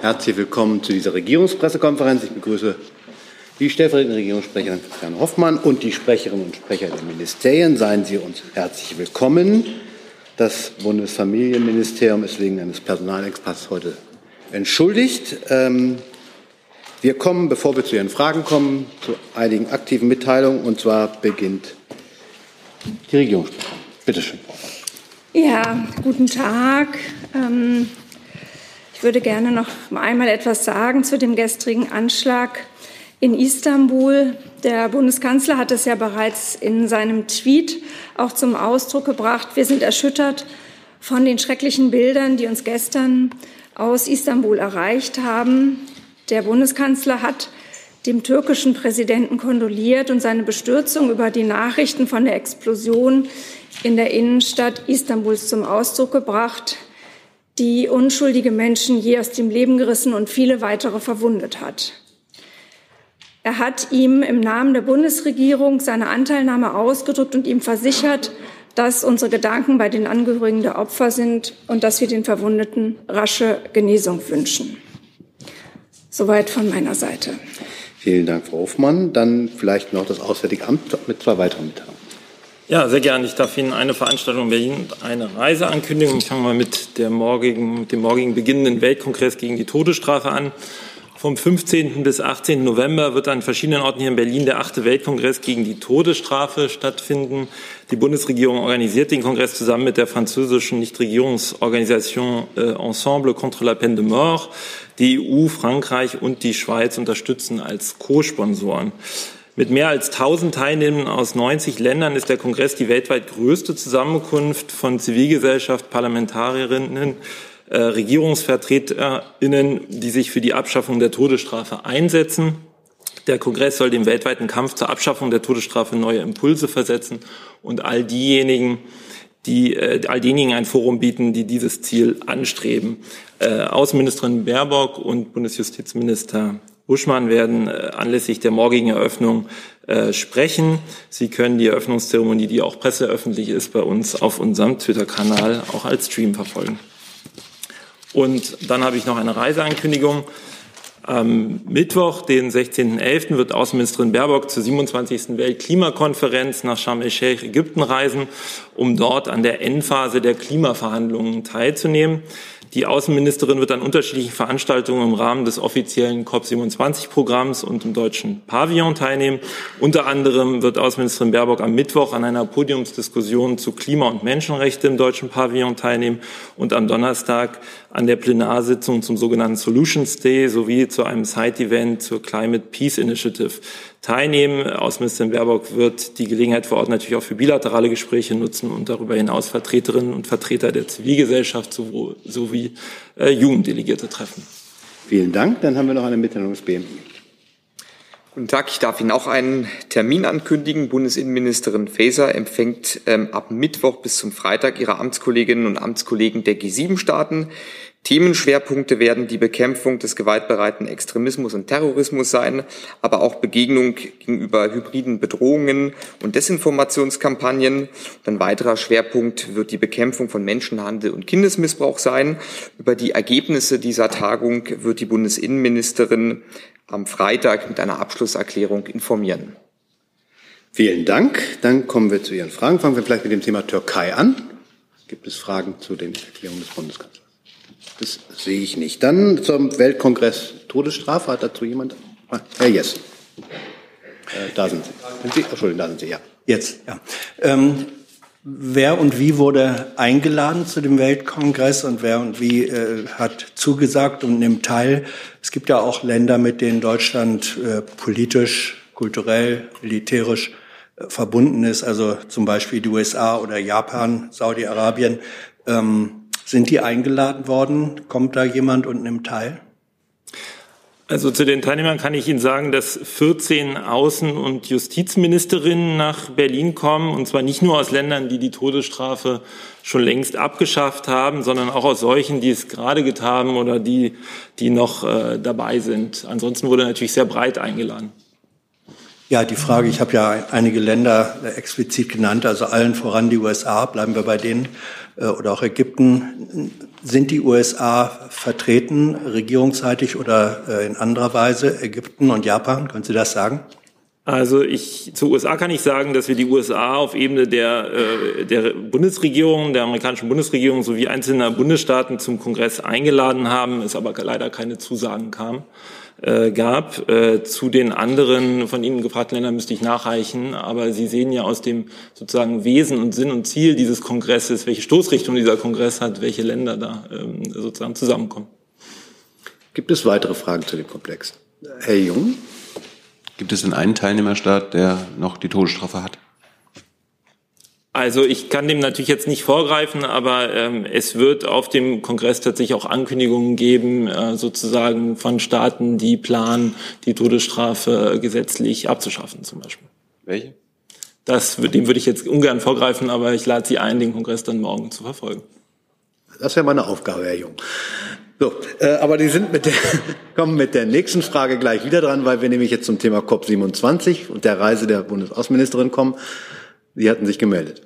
Herzlich willkommen zu dieser Regierungspressekonferenz. Ich begrüße die stellvertretende Regierungssprecherin Christiane Hoffmann und die Sprecherinnen und Sprecher der Ministerien. Seien Sie uns herzlich willkommen. Das Bundesfamilienministerium ist wegen eines Personalexpasses heute entschuldigt. Ähm, wir kommen, bevor wir zu Ihren Fragen kommen, zu einigen aktiven Mitteilungen. Und zwar beginnt die Regierungssprecherin. Bitte schön. Ja, guten Tag. Ähm, würde gerne noch einmal etwas sagen zu dem gestrigen Anschlag in Istanbul. Der Bundeskanzler hat es ja bereits in seinem Tweet auch zum Ausdruck gebracht. Wir sind erschüttert von den schrecklichen Bildern, die uns gestern aus Istanbul erreicht haben. Der Bundeskanzler hat dem türkischen Präsidenten kondoliert und seine Bestürzung über die Nachrichten von der Explosion in der Innenstadt Istanbuls zum Ausdruck gebracht, die unschuldige Menschen je aus dem Leben gerissen und viele weitere verwundet hat. Er hat ihm im Namen der Bundesregierung seine Anteilnahme ausgedrückt und ihm versichert, dass unsere Gedanken bei den Angehörigen der Opfer sind und dass wir den Verwundeten rasche Genesung wünschen. Soweit von meiner Seite. Vielen Dank, Frau Hofmann. Dann vielleicht noch das Auswärtige Amt mit zwei weiteren Mitteilungen. Ja, sehr gerne. Ich darf Ihnen eine Veranstaltung in Berlin und eine Reise ankündigen. Ich fange mal mit, der morgigen, mit dem morgigen beginnenden Weltkongress gegen die Todesstrafe an. Vom 15. bis 18. November wird an verschiedenen Orten hier in Berlin der achte Weltkongress gegen die Todesstrafe stattfinden. Die Bundesregierung organisiert den Kongress zusammen mit der französischen Nichtregierungsorganisation äh, Ensemble contre la peine de mort. Die EU, Frankreich und die Schweiz unterstützen als Co-Sponsoren. Mit mehr als 1000 Teilnehmern aus 90 Ländern ist der Kongress die weltweit größte Zusammenkunft von Zivilgesellschaft, Parlamentarierinnen, äh, RegierungsvertreterInnen, die sich für die Abschaffung der Todesstrafe einsetzen. Der Kongress soll dem weltweiten Kampf zur Abschaffung der Todesstrafe neue Impulse versetzen und all diejenigen, die äh, all denjenigen ein Forum bieten, die dieses Ziel anstreben. Äh, Außenministerin Baerbock und Bundesjustizminister Buschmann werden äh, anlässlich der morgigen Eröffnung äh, sprechen. Sie können die Eröffnungszeremonie, die auch presseöffentlich ist, bei uns auf unserem Twitter-Kanal auch als Stream verfolgen. Und dann habe ich noch eine Reiseankündigung. Am Mittwoch, den 16.11., wird Außenministerin Baerbock zur 27. Weltklimakonferenz nach Sharm el-Sheikh, Ägypten reisen, um dort an der Endphase der Klimaverhandlungen teilzunehmen. Die Außenministerin wird an unterschiedlichen Veranstaltungen im Rahmen des offiziellen COP27-Programms und im deutschen Pavillon teilnehmen. Unter anderem wird Außenministerin Baerbock am Mittwoch an einer Podiumsdiskussion zu Klima- und Menschenrechte im deutschen Pavillon teilnehmen und am Donnerstag an der Plenarsitzung zum sogenannten Solutions Day sowie zu einem Side-Event zur Climate Peace Initiative teilnehmen. Außenministerin Baerbock wird die Gelegenheit vor Ort natürlich auch für bilaterale Gespräche nutzen und darüber hinaus Vertreterinnen und Vertreter der Zivilgesellschaft sowie äh, Jugenddelegierte treffen. Vielen Dank. Dann haben wir noch eine Mitteilung des BMI. Guten Tag, ich darf Ihnen auch einen Termin ankündigen. Bundesinnenministerin Faeser empfängt ähm, ab Mittwoch bis zum Freitag ihre Amtskolleginnen und Amtskollegen der G7-Staaten. Themenschwerpunkte werden die Bekämpfung des gewaltbereiten Extremismus und Terrorismus sein, aber auch Begegnung gegenüber hybriden Bedrohungen und Desinformationskampagnen. ein weiterer Schwerpunkt wird die Bekämpfung von Menschenhandel und Kindesmissbrauch sein. Über die Ergebnisse dieser Tagung wird die Bundesinnenministerin am Freitag mit einer Abschlusserklärung informieren. Vielen Dank. Dann kommen wir zu Ihren Fragen. Fangen wir vielleicht mit dem Thema Türkei an. Gibt es Fragen zu den Erklärungen des Bundeskanzlers? Das sehe ich nicht. Dann zum Weltkongress Todesstrafe. Hat dazu jemand? Ah, Herr Jess. Äh, da sind Sie. Sind Sie? Entschuldigung, da sind Sie, ja. Jetzt, ja. Ähm, wer und wie wurde eingeladen zu dem Weltkongress und wer und wie äh, hat zugesagt und nimmt teil? Es gibt ja auch Länder, mit denen Deutschland äh, politisch, kulturell, militärisch äh, verbunden ist, also zum Beispiel die USA oder Japan, Saudi-Arabien. Ähm, sind die eingeladen worden? Kommt da jemand und nimmt teil? Also zu den Teilnehmern kann ich Ihnen sagen, dass 14 Außen- und Justizministerinnen nach Berlin kommen, und zwar nicht nur aus Ländern, die die Todesstrafe schon längst abgeschafft haben, sondern auch aus solchen, die es gerade getan haben oder die, die noch äh, dabei sind. Ansonsten wurde natürlich sehr breit eingeladen. Ja, die Frage, ich habe ja einige Länder explizit genannt, also allen voran die USA, bleiben wir bei denen. Äh, oder auch Ägypten. Sind die USA vertreten, regierungsseitig oder äh, in anderer Weise, Ägypten und Japan? Können Sie das sagen? Also ich zu USA kann ich sagen, dass wir die USA auf Ebene der, äh, der Bundesregierung, der amerikanischen Bundesregierung sowie einzelner Bundesstaaten zum Kongress eingeladen haben, es aber leider keine Zusagen kam, äh, gab. Äh, zu den anderen von Ihnen gefragten Ländern müsste ich nachreichen, aber Sie sehen ja aus dem sozusagen Wesen und Sinn und Ziel dieses Kongresses, welche Stoßrichtung dieser Kongress hat, welche Länder da ähm, sozusagen zusammenkommen. Gibt es weitere Fragen zu dem Komplex? Herr Jung? Gibt es denn einen Teilnehmerstaat, der noch die Todesstrafe hat? Also ich kann dem natürlich jetzt nicht vorgreifen, aber ähm, es wird auf dem Kongress tatsächlich auch Ankündigungen geben, äh, sozusagen von Staaten, die planen, die Todesstrafe gesetzlich abzuschaffen zum Beispiel. Welche? Das, dem würde ich jetzt ungern vorgreifen, aber ich lade Sie ein, den Kongress dann morgen zu verfolgen. Das wäre meine Aufgabe, Herr Jung. So, äh, aber die sind mit der, kommen mit der nächsten Frage gleich wieder dran, weil wir nämlich jetzt zum Thema COP27 und der Reise der Bundesaußenministerin kommen. Sie hatten sich gemeldet.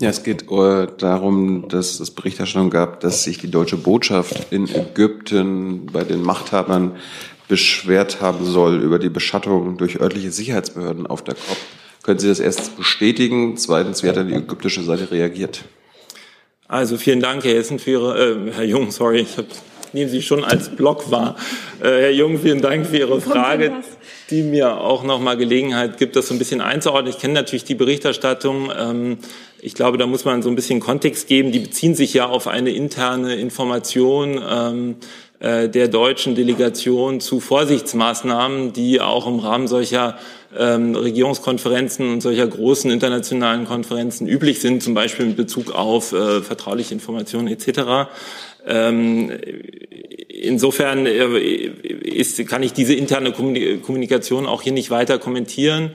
Ja, es geht äh, darum, dass es Berichterstattung gab, dass sich die deutsche Botschaft in Ägypten bei den Machthabern beschwert haben soll über die Beschattung durch örtliche Sicherheitsbehörden auf der COP. Können Sie das erst bestätigen? Zweitens, wie hat dann die ägyptische Seite reagiert? Also vielen Dank, Herr Hessen, für Ihre, äh, Herr Jung, sorry, ich hab, nehme Sie schon als Block wahr. Äh, Herr Jung, vielen Dank für Ihre Frage, die mir auch nochmal Gelegenheit gibt, das so ein bisschen einzuordnen. Ich kenne natürlich die Berichterstattung. Ähm, ich glaube, da muss man so ein bisschen Kontext geben. Die beziehen sich ja auf eine interne Information. Ähm, äh, der deutschen Delegation zu Vorsichtsmaßnahmen, die auch im Rahmen solcher ähm, Regierungskonferenzen und solcher großen internationalen Konferenzen üblich sind, zum Beispiel mit Bezug auf äh, vertrauliche Informationen etc. Ähm, insofern äh, ist, kann ich diese interne Kommunikation auch hier nicht weiter kommentieren.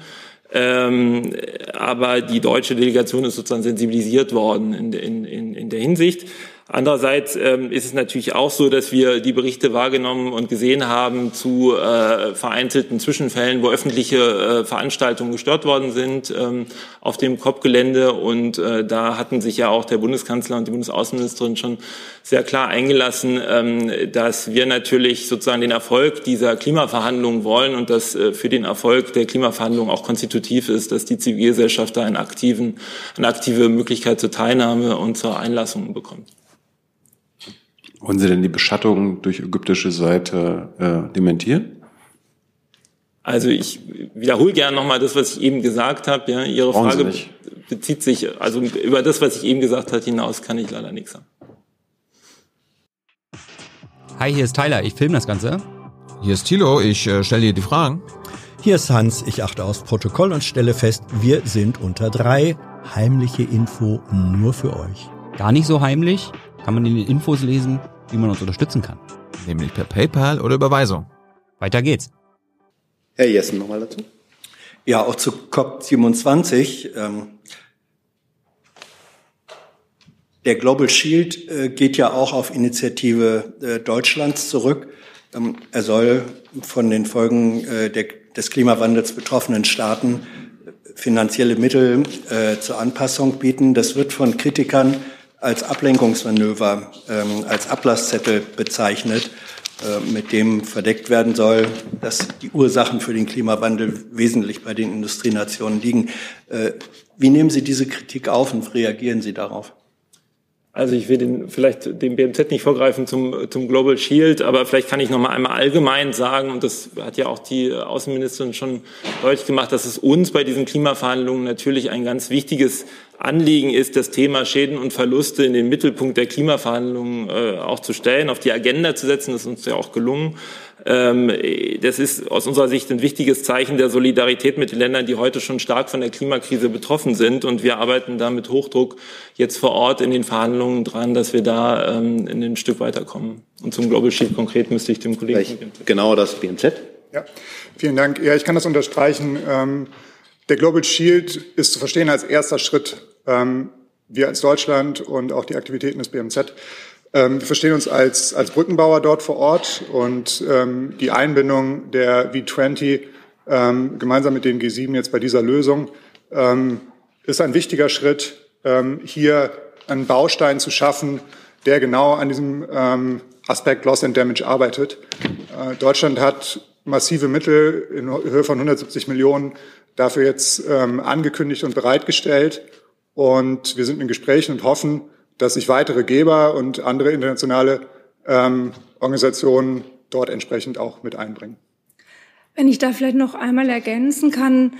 Ähm, aber die deutsche Delegation ist sozusagen sensibilisiert worden in, in, in der Hinsicht. Andererseits ähm, ist es natürlich auch so, dass wir die Berichte wahrgenommen und gesehen haben zu äh, vereinzelten Zwischenfällen, wo öffentliche äh, Veranstaltungen gestört worden sind ähm, auf dem COP-Gelände. Und äh, da hatten sich ja auch der Bundeskanzler und die Bundesaußenministerin schon sehr klar eingelassen, ähm, dass wir natürlich sozusagen den Erfolg dieser Klimaverhandlungen wollen und dass äh, für den Erfolg der Klimaverhandlungen auch konstitutiv ist, dass die Zivilgesellschaft da einen aktiven, eine aktive Möglichkeit zur Teilnahme und zur Einlassung bekommt. Wollen Sie denn die Beschattung durch ägyptische Seite äh, dementieren? Also ich wiederhole gerne nochmal das, was ich eben gesagt habe. Ja, Ihre Brauchen Frage bezieht sich, also über das, was ich eben gesagt habe, hinaus kann ich leider nichts sagen. Hi, hier ist Tyler, ich filme das Ganze. Hier ist Thilo, ich äh, stelle dir die Fragen. Hier ist Hans, ich achte aufs Protokoll und stelle fest, wir sind unter drei. Heimliche Info nur für euch. Gar nicht so heimlich, kann man in den Infos lesen, wie man uns unterstützen kann. Nämlich per PayPal oder Überweisung. Weiter geht's. Herr Jessen nochmal dazu. Ja, auch zu COP27. Ähm, der Global Shield äh, geht ja auch auf Initiative äh, Deutschlands zurück. Ähm, er soll von den Folgen äh, der, des Klimawandels betroffenen Staaten finanzielle Mittel äh, zur Anpassung bieten. Das wird von Kritikern als Ablenkungsmanöver, ähm, als Ablasszettel bezeichnet, äh, mit dem verdeckt werden soll, dass die Ursachen für den Klimawandel wesentlich bei den Industrienationen liegen. Äh, wie nehmen Sie diese Kritik auf und reagieren Sie darauf? Also ich will den, vielleicht dem BMZ nicht vorgreifen zum, zum Global Shield, aber vielleicht kann ich noch mal einmal allgemein sagen, und das hat ja auch die Außenministerin schon deutlich gemacht, dass es uns bei diesen Klimaverhandlungen natürlich ein ganz wichtiges Anliegen ist, das Thema Schäden und Verluste in den Mittelpunkt der Klimaverhandlungen äh, auch zu stellen, auf die Agenda zu setzen. Das ist uns ja auch gelungen. Ähm, das ist aus unserer Sicht ein wichtiges Zeichen der Solidarität mit den Ländern, die heute schon stark von der Klimakrise betroffen sind. Und wir arbeiten da mit Hochdruck jetzt vor Ort in den Verhandlungen dran, dass wir da ähm, in ein Stück weiterkommen. Und zum Global Shield konkret müsste ich dem Kollegen. Vielleicht genau das BMZ. Ja, vielen Dank. Ja, ich kann das unterstreichen. Ähm, der Global Shield ist zu verstehen als erster Schritt wir als Deutschland und auch die Aktivitäten des BMZ ähm, wir verstehen uns als, als Brückenbauer dort vor Ort und ähm, die Einbindung der V20 ähm, gemeinsam mit den G7 jetzt bei dieser Lösung ähm, ist ein wichtiger Schritt, ähm, hier einen Baustein zu schaffen, der genau an diesem ähm, Aspekt Loss and Damage arbeitet. Äh, Deutschland hat massive Mittel in Höhe von 170 Millionen dafür jetzt ähm, angekündigt und bereitgestellt. Und wir sind in Gesprächen und hoffen, dass sich weitere Geber und andere internationale ähm, Organisationen dort entsprechend auch mit einbringen. Wenn ich da vielleicht noch einmal ergänzen kann,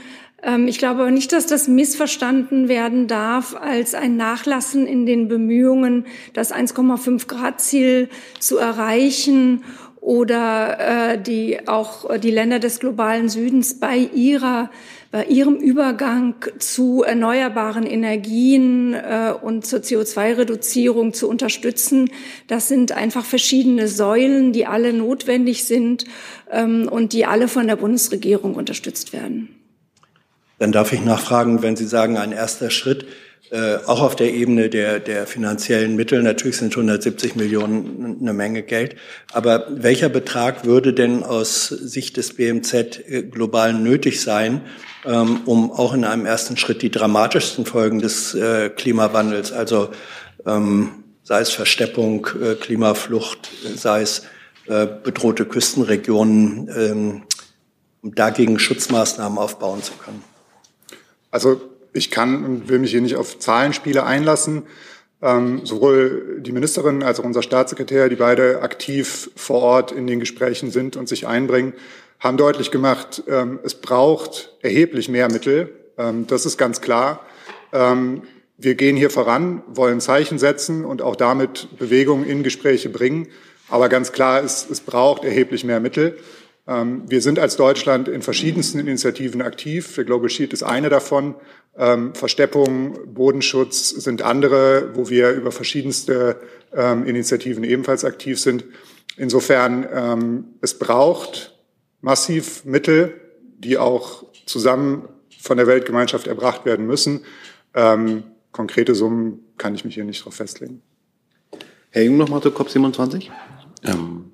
ähm, ich glaube aber nicht, dass das missverstanden werden darf als ein Nachlassen in den Bemühungen, das 1,5 Grad Ziel zu erreichen oder äh, die auch die Länder des globalen Südens bei ihrer bei ihrem Übergang zu erneuerbaren Energien äh, und zur CO2-Reduzierung zu unterstützen. Das sind einfach verschiedene Säulen, die alle notwendig sind ähm, und die alle von der Bundesregierung unterstützt werden. Dann darf ich nachfragen, wenn Sie sagen, ein erster Schritt, äh, auch auf der Ebene der, der finanziellen Mittel. Natürlich sind 170 Millionen eine Menge Geld. Aber welcher Betrag würde denn aus Sicht des BMZ äh, global nötig sein, ähm, um auch in einem ersten Schritt die dramatischsten Folgen des äh, Klimawandels, also ähm, sei es Versteppung, äh, Klimaflucht, sei es äh, bedrohte Küstenregionen, ähm, um dagegen Schutzmaßnahmen aufbauen zu können? Also ich kann und will mich hier nicht auf Zahlenspiele einlassen. Ähm, sowohl die Ministerin als auch unser Staatssekretär, die beide aktiv vor Ort in den Gesprächen sind und sich einbringen, haben deutlich gemacht, ähm, es braucht erheblich mehr Mittel. Ähm, das ist ganz klar. Ähm, wir gehen hier voran, wollen Zeichen setzen und auch damit Bewegung in Gespräche bringen. Aber ganz klar ist, es braucht erheblich mehr Mittel. Ähm, wir sind als Deutschland in verschiedensten Initiativen aktiv. Der Global Shield ist eine davon. Ähm, Versteppung, Bodenschutz sind andere, wo wir über verschiedenste ähm, Initiativen ebenfalls aktiv sind. Insofern, es braucht massiv Mittel, die auch zusammen von der Weltgemeinschaft erbracht werden müssen. konkrete Summen kann ich mich hier nicht darauf festlegen. Herr Jung, noch mal zu COP27. Ähm,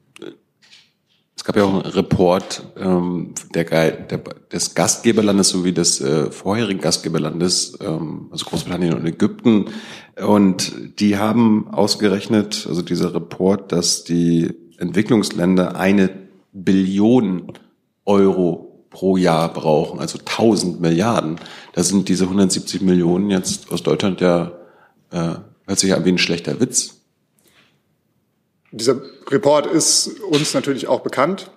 gab ja auch einen Report ähm, der, der, des Gastgeberlandes sowie des äh, vorherigen Gastgeberlandes, ähm, also Großbritannien und Ägypten. Und die haben ausgerechnet, also dieser Report, dass die Entwicklungsländer eine Billion Euro pro Jahr brauchen, also 1000 Milliarden. Da sind diese 170 Millionen jetzt aus Deutschland ja, äh, hört sich ja wie ein schlechter Witz. Dieser Report ist uns natürlich auch bekannt.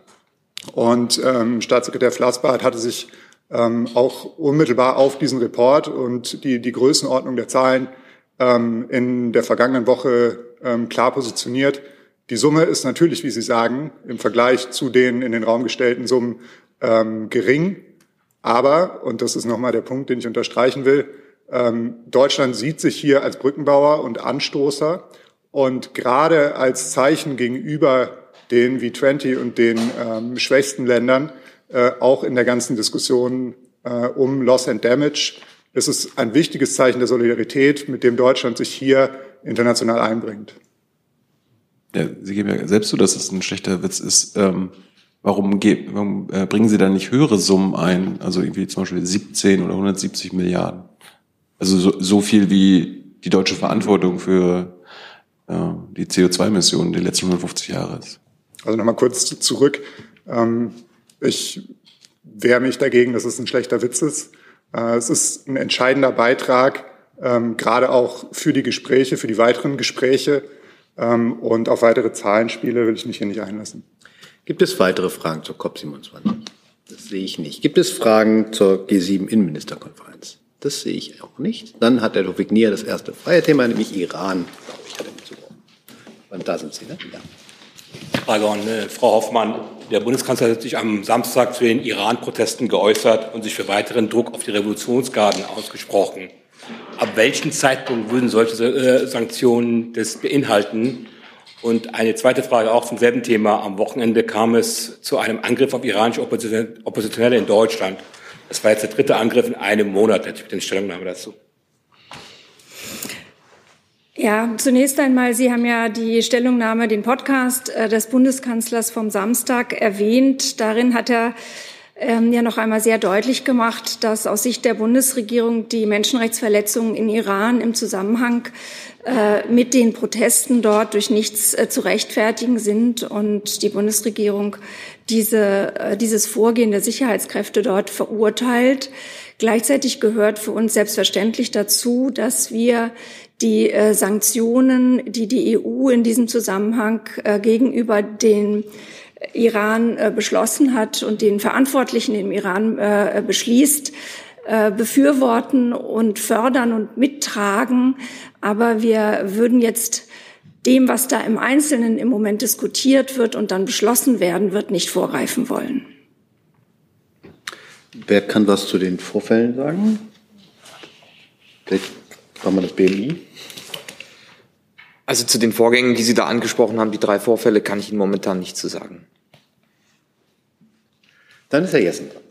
Und ähm, Staatssekretär Flassbart hatte sich ähm, auch unmittelbar auf diesen Report und die, die Größenordnung der Zahlen ähm, in der vergangenen Woche ähm, klar positioniert. Die Summe ist natürlich, wie Sie sagen, im Vergleich zu den in den Raum gestellten Summen ähm, gering. Aber, und das ist nochmal der Punkt, den ich unterstreichen will, ähm, Deutschland sieht sich hier als Brückenbauer und Anstoßer und gerade als Zeichen gegenüber den V20 und den ähm, schwächsten Ländern, äh, auch in der ganzen Diskussion äh, um Loss and Damage, ist es ein wichtiges Zeichen der Solidarität, mit dem Deutschland sich hier international einbringt. Ja, Sie geben ja selbst zu, dass es ein schlechter Witz ist. Ähm, warum, warum äh, bringen Sie da nicht höhere Summen ein? Also irgendwie zum Beispiel 17 oder 170 Milliarden. Also so, so viel wie die deutsche Verantwortung für die CO2-Emissionen der letzten 150 Jahre ist. Also nochmal kurz zurück. Ähm, ich wehre mich dagegen, dass es ein schlechter Witz ist. Äh, es ist ein entscheidender Beitrag, ähm, gerade auch für die Gespräche, für die weiteren Gespräche. Ähm, und auf weitere Zahlenspiele will ich mich hier nicht einlassen. Gibt es weitere Fragen zur COP27? Das sehe ich nicht. Gibt es Fragen zur G7-Innenministerkonferenz? Das sehe ich auch nicht. Dann hat der Tofik Nier das erste freie Thema, nämlich Iran. Und da sind Sie, ne? Ja. Frage an äh, Frau Hoffmann. Der Bundeskanzler hat sich am Samstag zu den Iran-Protesten geäußert und sich für weiteren Druck auf die Revolutionsgarden ausgesprochen. Ab welchem Zeitpunkt würden solche äh, Sanktionen das beinhalten? Und eine zweite Frage auch zum selben Thema. Am Wochenende kam es zu einem Angriff auf iranische Oppositionelle in Deutschland. Das war jetzt der dritte Angriff in einem Monat. Hätte ich bitte eine Stellungnahme dazu. Ja, zunächst einmal, Sie haben ja die Stellungnahme, den Podcast äh, des Bundeskanzlers vom Samstag erwähnt. Darin hat er ähm, ja noch einmal sehr deutlich gemacht, dass aus Sicht der Bundesregierung die Menschenrechtsverletzungen in Iran im Zusammenhang äh, mit den Protesten dort durch nichts äh, zu rechtfertigen sind und die Bundesregierung diese, dieses Vorgehen der Sicherheitskräfte dort verurteilt. Gleichzeitig gehört für uns selbstverständlich dazu, dass wir die äh, Sanktionen, die die EU in diesem Zusammenhang äh, gegenüber den Iran äh, beschlossen hat und den Verantwortlichen im Iran äh, beschließt, äh, befürworten und fördern und mittragen. Aber wir würden jetzt dem, was da im Einzelnen im Moment diskutiert wird und dann beschlossen werden wird, nicht vorgreifen wollen. Wer kann was zu den Vorfällen sagen? Vielleicht war man das BMI. Also zu den Vorgängen, die Sie da angesprochen haben, die drei Vorfälle, kann ich Ihnen momentan nicht zu sagen. Dann ist Herr Jessen dran.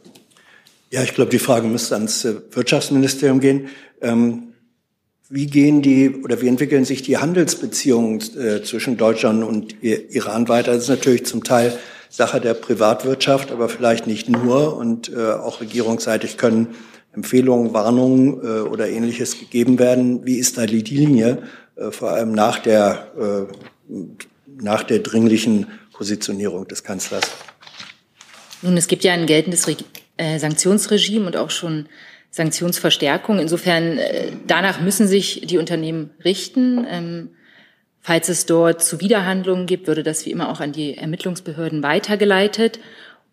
Ja, ich glaube, die Frage müsste ans äh, Wirtschaftsministerium gehen. Ähm, wie gehen die oder wie entwickeln sich die Handelsbeziehungen äh, zwischen Deutschland und Iran weiter? Das ist natürlich zum Teil Sache der Privatwirtschaft, aber vielleicht nicht nur. Und äh, auch regierungsseitig können Empfehlungen, Warnungen äh, oder ähnliches gegeben werden. Wie ist da die Linie, äh, vor allem nach der, äh, nach der dringlichen Positionierung des Kanzlers? Nun, es gibt ja ein geltendes Re äh, Sanktionsregime und auch schon Sanktionsverstärkung. Insofern, äh, danach müssen sich die Unternehmen richten. Ähm, falls es dort Zuwiderhandlungen gibt, würde das wie immer auch an die Ermittlungsbehörden weitergeleitet.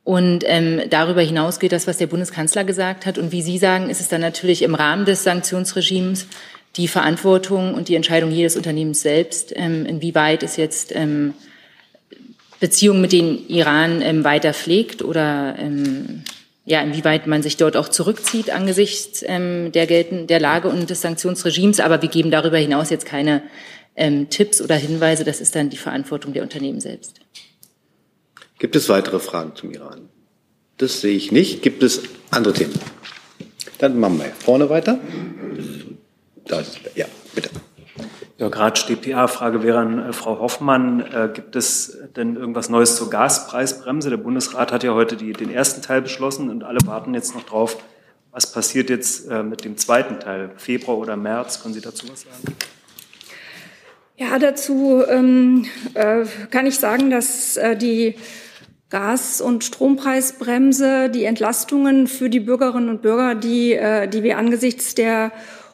Und ähm, darüber hinaus gilt das, was der Bundeskanzler gesagt hat. Und wie Sie sagen, ist es dann natürlich im Rahmen des Sanktionsregimes die Verantwortung und die Entscheidung jedes Unternehmens selbst, ähm, inwieweit es jetzt ähm, Beziehungen mit dem Iran ähm, weiter pflegt oder ähm, ja, inwieweit man sich dort auch zurückzieht angesichts ähm, der, gelten, der Lage und des Sanktionsregimes. Aber wir geben darüber hinaus jetzt keine ähm, Tipps oder Hinweise. Das ist dann die Verantwortung der Unternehmen selbst. Gibt es weitere Fragen zum Iran? Das sehe ich nicht. Gibt es andere Themen? Dann machen wir vorne weiter. Da ist, ja, bitte. Ja, gerade DPA-Frage wäre an äh, Frau Hoffmann. Äh, gibt es denn irgendwas Neues zur Gaspreisbremse? Der Bundesrat hat ja heute die, den ersten Teil beschlossen und alle warten jetzt noch drauf. Was passiert jetzt äh, mit dem zweiten Teil? Februar oder März? Können Sie dazu was sagen? Ja, dazu ähm, äh, kann ich sagen, dass äh, die Gas- und Strompreisbremse die Entlastungen für die Bürgerinnen und Bürger, die, äh, die wir angesichts der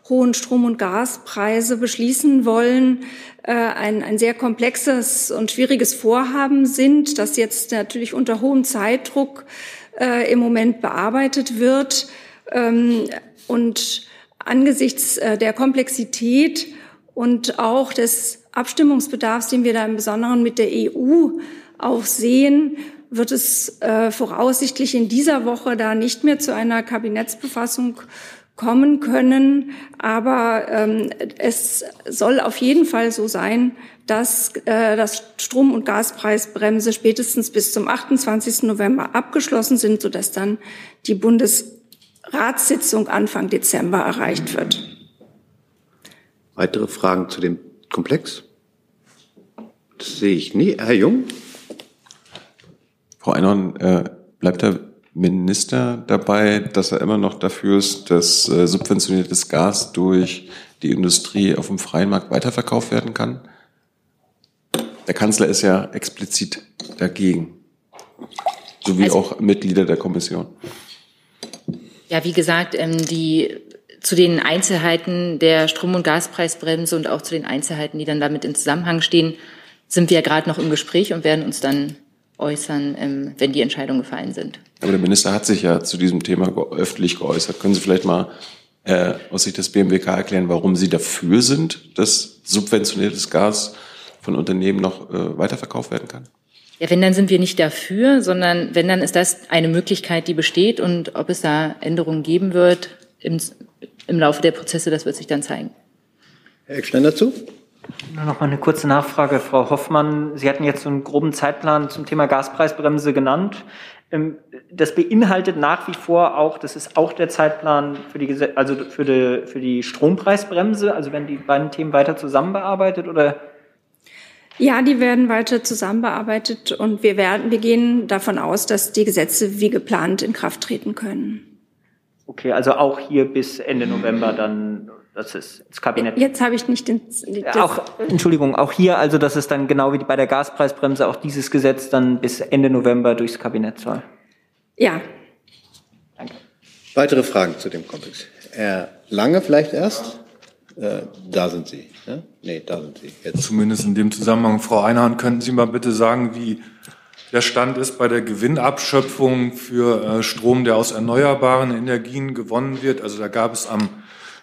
hohen Strom- und Gaspreise beschließen wollen, äh, ein, ein sehr komplexes und schwieriges Vorhaben sind, das jetzt natürlich unter hohem Zeitdruck äh, im Moment bearbeitet wird. Ähm, und angesichts äh, der Komplexität und auch des Abstimmungsbedarfs, den wir da im Besonderen mit der EU auch sehen, wird es äh, voraussichtlich in dieser Woche da nicht mehr zu einer Kabinettsbefassung kommen können. Aber ähm, es soll auf jeden Fall so sein, dass äh, das Strom- und Gaspreisbremse spätestens bis zum 28. November abgeschlossen sind, sodass dann die Bundesratssitzung Anfang Dezember erreicht wird. Weitere Fragen zu dem Komplex? Das sehe ich nie. Herr Jung? Frau Einhorn, äh, bleibt der Minister dabei, dass er immer noch dafür ist, dass äh, subventioniertes Gas durch die Industrie auf dem freien Markt weiterverkauft werden kann? Der Kanzler ist ja explizit dagegen, sowie also, auch Mitglieder der Kommission. Ja, wie gesagt, ähm, die zu den Einzelheiten der Strom- und Gaspreisbremse und auch zu den Einzelheiten, die dann damit in Zusammenhang stehen, sind wir ja gerade noch im Gespräch und werden uns dann äußern, ähm, wenn die Entscheidungen gefallen sind. Aber der Minister hat sich ja zu diesem Thema öffentlich geäußert. Können Sie vielleicht mal äh, aus Sicht des BMWK erklären, warum Sie dafür sind, dass subventioniertes Gas von Unternehmen noch äh, weiterverkauft werden kann? Ja, wenn, dann sind wir nicht dafür, sondern wenn, dann ist das eine Möglichkeit, die besteht. Und ob es da Änderungen geben wird im, im Laufe der Prozesse, das wird sich dann zeigen. Herr Eckstein dazu? Nur noch mal eine kurze Nachfrage, Frau Hoffmann. Sie hatten jetzt so einen groben Zeitplan zum Thema Gaspreisbremse genannt. Ähm, das beinhaltet nach wie vor auch, das ist auch der Zeitplan für die, also für die, für die Strompreisbremse. Also werden die beiden Themen weiter zusammen bearbeitet oder Ja, die werden weiter zusammenbearbeitet und wir werden, wir gehen davon aus, dass die Gesetze wie geplant in Kraft treten können. Okay, also auch hier bis Ende November dann, das ist das Kabinett. Jetzt habe ich nicht den. Das auch, Entschuldigung, auch hier, also dass es dann genau wie bei der Gaspreisbremse auch dieses Gesetz dann bis Ende November durchs Kabinett soll. Ja. Danke. Weitere Fragen zu dem Komplex? Herr Lange vielleicht erst? Äh, da sind Sie. Ne? Nee, da sind Sie. Jetzt. Zumindest in dem Zusammenhang, Frau Einhorn, könnten Sie mal bitte sagen, wie der Stand ist bei der Gewinnabschöpfung für äh, Strom, der aus erneuerbaren Energien gewonnen wird. Also da gab es am,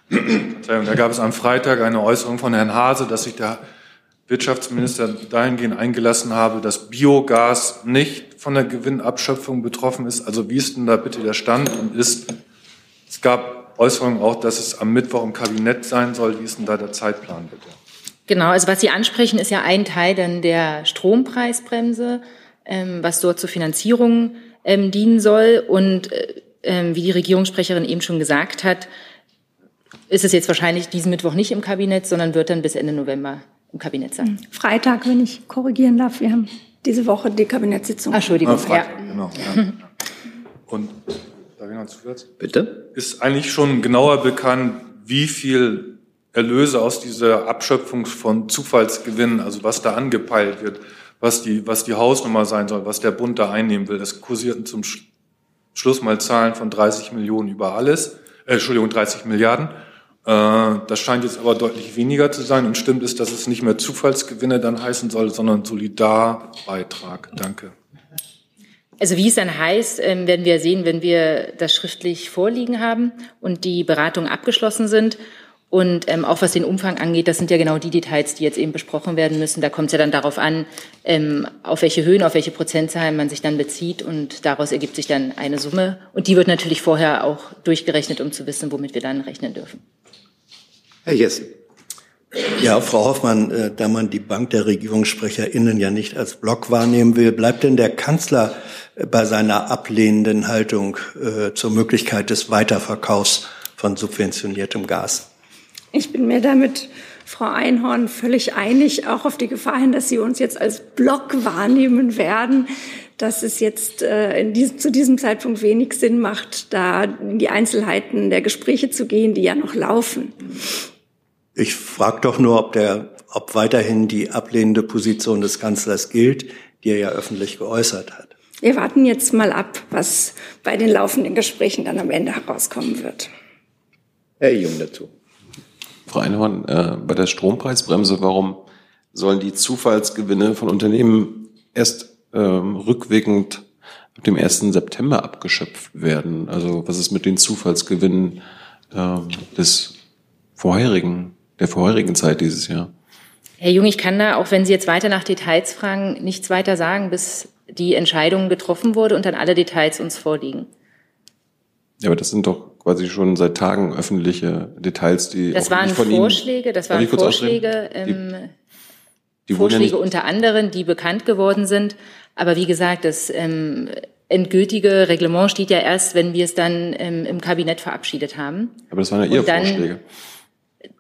da gab es am Freitag eine Äußerung von Herrn Hase, dass sich der Wirtschaftsminister dahingehend eingelassen habe, dass Biogas nicht von der Gewinnabschöpfung betroffen ist. Also wie ist denn da bitte der Stand und ist, es gab Äußerungen auch, dass es am Mittwoch im Kabinett sein soll. Wie ist denn da der Zeitplan bitte? Genau, also was Sie ansprechen, ist ja ein Teil dann der Strompreisbremse ähm, was dort zur Finanzierung ähm, dienen soll. Und äh, ähm, wie die Regierungssprecherin eben schon gesagt hat, ist es jetzt wahrscheinlich diesen Mittwoch nicht im Kabinett, sondern wird dann bis Ende November im Kabinett sein. Freitag, wenn ich korrigieren darf, wir haben diese Woche die Kabinettssitzung. Ach, Entschuldigung, Ah, Freitag, Genau, ja. Und darf ich noch einen Zusatz? Bitte? Ist eigentlich schon genauer bekannt, wie viel Erlöse aus dieser Abschöpfung von Zufallsgewinnen, also was da angepeilt wird, was die, was die Hausnummer sein soll, was der Bund da einnehmen will. Das kursierten zum Sch Schluss mal Zahlen von 30 Millionen über alles, äh, Entschuldigung, 30 Milliarden. Äh, das scheint jetzt aber deutlich weniger zu sein. Und stimmt es, dass es nicht mehr Zufallsgewinne dann heißen soll, sondern Solidarbeitrag. Danke. Also wie es dann heißt, ähm, werden wir sehen, wenn wir das schriftlich vorliegen haben und die Beratungen abgeschlossen sind. Und ähm, auch was den Umfang angeht, das sind ja genau die Details, die jetzt eben besprochen werden müssen. Da kommt es ja dann darauf an, ähm, auf welche Höhen, auf welche Prozentzahlen man sich dann bezieht. Und daraus ergibt sich dann eine Summe. Und die wird natürlich vorher auch durchgerechnet, um zu wissen, womit wir dann rechnen dürfen. Herr Jessen. Ja, Frau Hoffmann, äh, da man die Bank der RegierungssprecherInnen ja nicht als Block wahrnehmen will, bleibt denn der Kanzler äh, bei seiner ablehnenden Haltung äh, zur Möglichkeit des Weiterverkaufs von subventioniertem Gas? Ich bin mir damit, Frau Einhorn, völlig einig, auch auf die Gefahr hin, dass Sie uns jetzt als Block wahrnehmen werden, dass es jetzt äh, in diesem, zu diesem Zeitpunkt wenig Sinn macht, da in die Einzelheiten der Gespräche zu gehen, die ja noch laufen. Ich frage doch nur, ob, der, ob weiterhin die ablehnende Position des Kanzlers gilt, die er ja öffentlich geäußert hat. Wir warten jetzt mal ab, was bei den laufenden Gesprächen dann am Ende herauskommen wird. Herr Jung dazu. Frau Einhorn, äh, bei der Strompreisbremse, warum sollen die Zufallsgewinne von Unternehmen erst ähm, rückwirkend ab dem 1. September abgeschöpft werden? Also was ist mit den Zufallsgewinnen ähm, des vorherigen, der vorherigen Zeit dieses Jahr? Herr Jung, ich kann da, auch wenn Sie jetzt weiter nach Details fragen, nichts weiter sagen, bis die Entscheidung getroffen wurde und dann alle Details uns vorliegen. Ja, aber das sind doch quasi schon seit Tagen öffentliche Details, die Das auch waren nicht von Vorschläge, Ihnen, das waren Vorschläge, ähm, Die wurden ja Vorschläge nicht- unter anderem, die bekannt geworden sind. Aber wie gesagt, das ähm, endgültige Reglement steht ja erst, wenn wir es dann ähm, im Kabinett verabschiedet haben. Aber das waren ja Ihre dann- Vorschläge.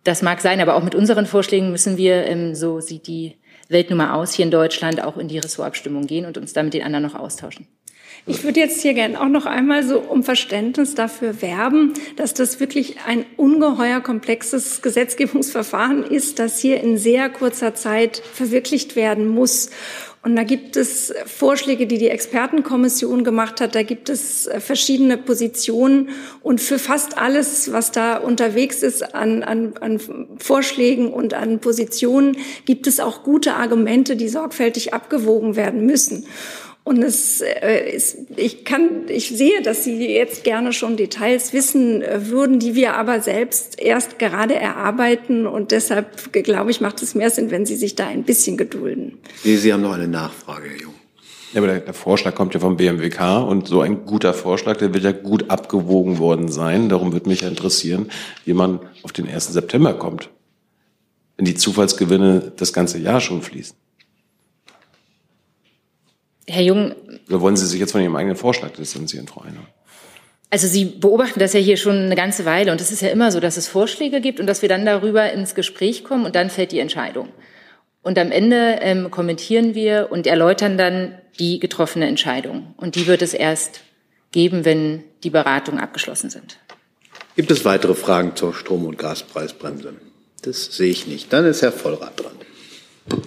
Das mag sein, aber auch mit unseren Vorschlägen müssen wir, ähm, so sieht die Weltnummer aus, hier in Deutschland auch in die Ressortabstimmung gehen und uns dann mit den anderen noch austauschen. Ich würde jetzt hier gerne auch noch einmal so um Verständnis dafür werben, dass das wirklich ein ungeheuer komplexes Gesetzgebungsverfahren ist, das hier in sehr kurzer Zeit verwirklicht werden muss. Und da gibt es Vorschläge, die die Expertenkommission gemacht hat. Da gibt es verschiedene Positionen. Und für fast alles, was da unterwegs ist an, an, an Vorschlägen und an Positionen, gibt es auch gute Argumente, die sorgfältig abgewogen werden müssen. Und es äh, ist, ich kann, ich sehe, dass Sie jetzt gerne schon Details wissen äh, würden, die wir aber selbst erst gerade erarbeiten. Und deshalb, glaube ich, macht es mehr Sinn, wenn Sie sich da ein bisschen gedulden. Sie, Sie haben noch eine Nachfrage, Herr Jung. Ja, aber der, der Vorschlag kommt ja vom BMWK und so ein guter Vorschlag, der wird ja gut abgewogen worden sein. Darum würde mich ja interessieren, wie man auf den 1. September kommt, wenn die Zufallsgewinne das ganze Jahr schon fließen. Herr Jung, Oder wollen Sie sich jetzt von Ihrem eigenen Vorschlag distanzieren, Frau Einer? Also Sie beobachten das ja hier schon eine ganze Weile und es ist ja immer so, dass es Vorschläge gibt und dass wir dann darüber ins Gespräch kommen und dann fällt die Entscheidung. Und am Ende ähm, kommentieren wir und erläutern dann die getroffene Entscheidung. Und die wird es erst geben, wenn die Beratungen abgeschlossen sind. Gibt es weitere Fragen zur Strom- und Gaspreisbremse? Das sehe ich nicht. Dann ist Herr Vollrath dran.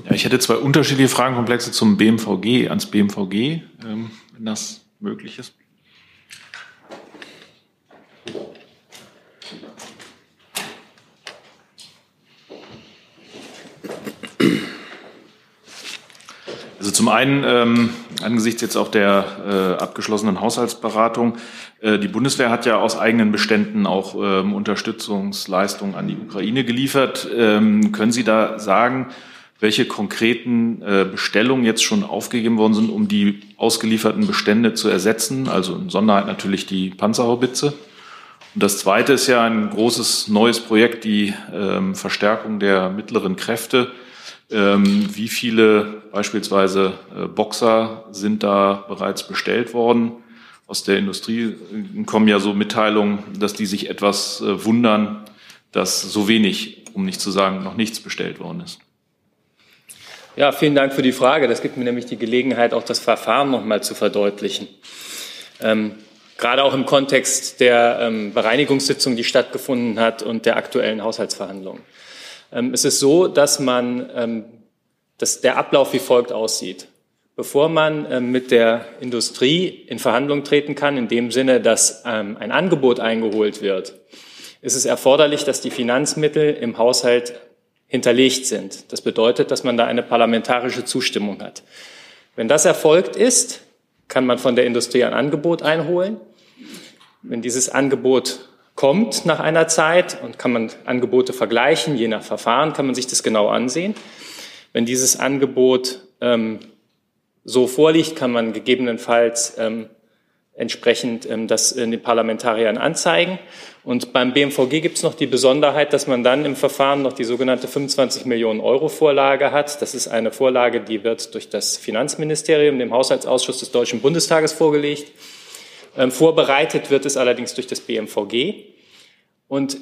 Ja, ich hätte zwei unterschiedliche Fragenkomplexe zum BMVG, ans BMVG, ähm, wenn das möglich ist. Also zum einen ähm, angesichts jetzt auch der äh, abgeschlossenen Haushaltsberatung, äh, die Bundeswehr hat ja aus eigenen Beständen auch ähm, Unterstützungsleistungen an die Ukraine geliefert. Ähm, können Sie da sagen, welche konkreten äh, Bestellungen jetzt schon aufgegeben worden sind, um die ausgelieferten Bestände zu ersetzen? Also in Sonderheit natürlich die Panzerhaubitze. Und das Zweite ist ja ein großes neues Projekt, die ähm, Verstärkung der mittleren Kräfte. Ähm, wie viele beispielsweise äh, Boxer sind da bereits bestellt worden? Aus der Industrie äh, kommen ja so Mitteilungen, dass die sich etwas wundern, dass so wenig, um nicht zu sagen, noch nichts bestellt worden ist. Ja, vielen Dank für die Frage. Das gibt mir nämlich die Gelegenheit, auch das Verfahren noch mal zu verdeutlichen. Ähm, gerade auch im Kontext der ähm, Bereinigungssitzung, die stattgefunden hat und der aktuellen Haushaltsverhandlungen. Ähm, es ist so, dass man, ähm, dass der Ablauf wie folgt aussieht. Bevor man ähm, mit der Industrie in Verhandlungen treten kann, in dem Sinne, dass ein Angebot eingeholt wird, ist es erforderlich, dass die Finanzmittel im Haushalt hinterlegt sind. Das bedeutet, dass man da eine parlamentarische Zustimmung hat. Wenn das erfolgt ist, kann man von der Industrie ein Angebot einholen. Wenn dieses Angebot kommt nach einer Zeit und kann man Angebote vergleichen, je nach Verfahren kann man sich das genau ansehen. Wenn dieses Angebot ähm, so vorliegt, kann man gegebenenfalls ähm, entsprechend ähm, das in den Parlamentariern anzeigen. Und beim BMVG gibt es noch die Besonderheit, dass man dann im Verfahren noch die sogenannte 25 Millionen Euro Vorlage hat. Das ist eine Vorlage, die wird durch das Finanzministerium, dem Haushaltsausschuss des Deutschen Bundestages vorgelegt. Ähm, vorbereitet wird es allerdings durch das BMVG. Und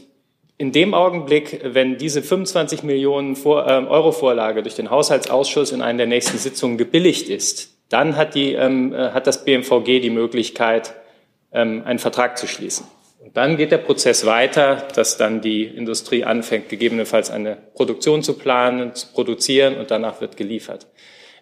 in dem Augenblick, wenn diese 25 Millionen Vor äh, Euro Vorlage durch den Haushaltsausschuss in einer der nächsten Sitzungen gebilligt ist, dann hat, die, ähm, äh, hat das BMVG die Möglichkeit, ähm, einen Vertrag zu schließen. Und dann geht der Prozess weiter, dass dann die Industrie anfängt, gegebenenfalls eine Produktion zu planen, zu produzieren und danach wird geliefert.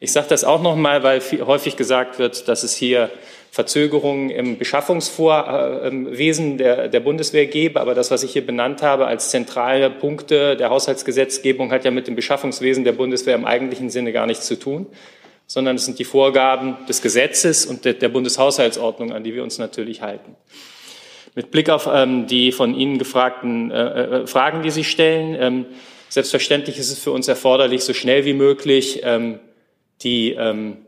Ich sage das auch nochmal, weil häufig gesagt wird, dass es hier Verzögerungen im Beschaffungswesen der, der Bundeswehr gebe. Aber das, was ich hier benannt habe als zentrale Punkte der Haushaltsgesetzgebung, hat ja mit dem Beschaffungswesen der Bundeswehr im eigentlichen Sinne gar nichts zu tun, sondern es sind die Vorgaben des Gesetzes und der, Bundeshaushaltsordnung, an die wir uns natürlich halten. Mit Blick auf ähm, die von Ihnen gefragten äh, äh, Fragen, die Sie stellen, ähm, selbstverständlich ist es für uns erforderlich, so schnell wie möglich ähm, die ähm,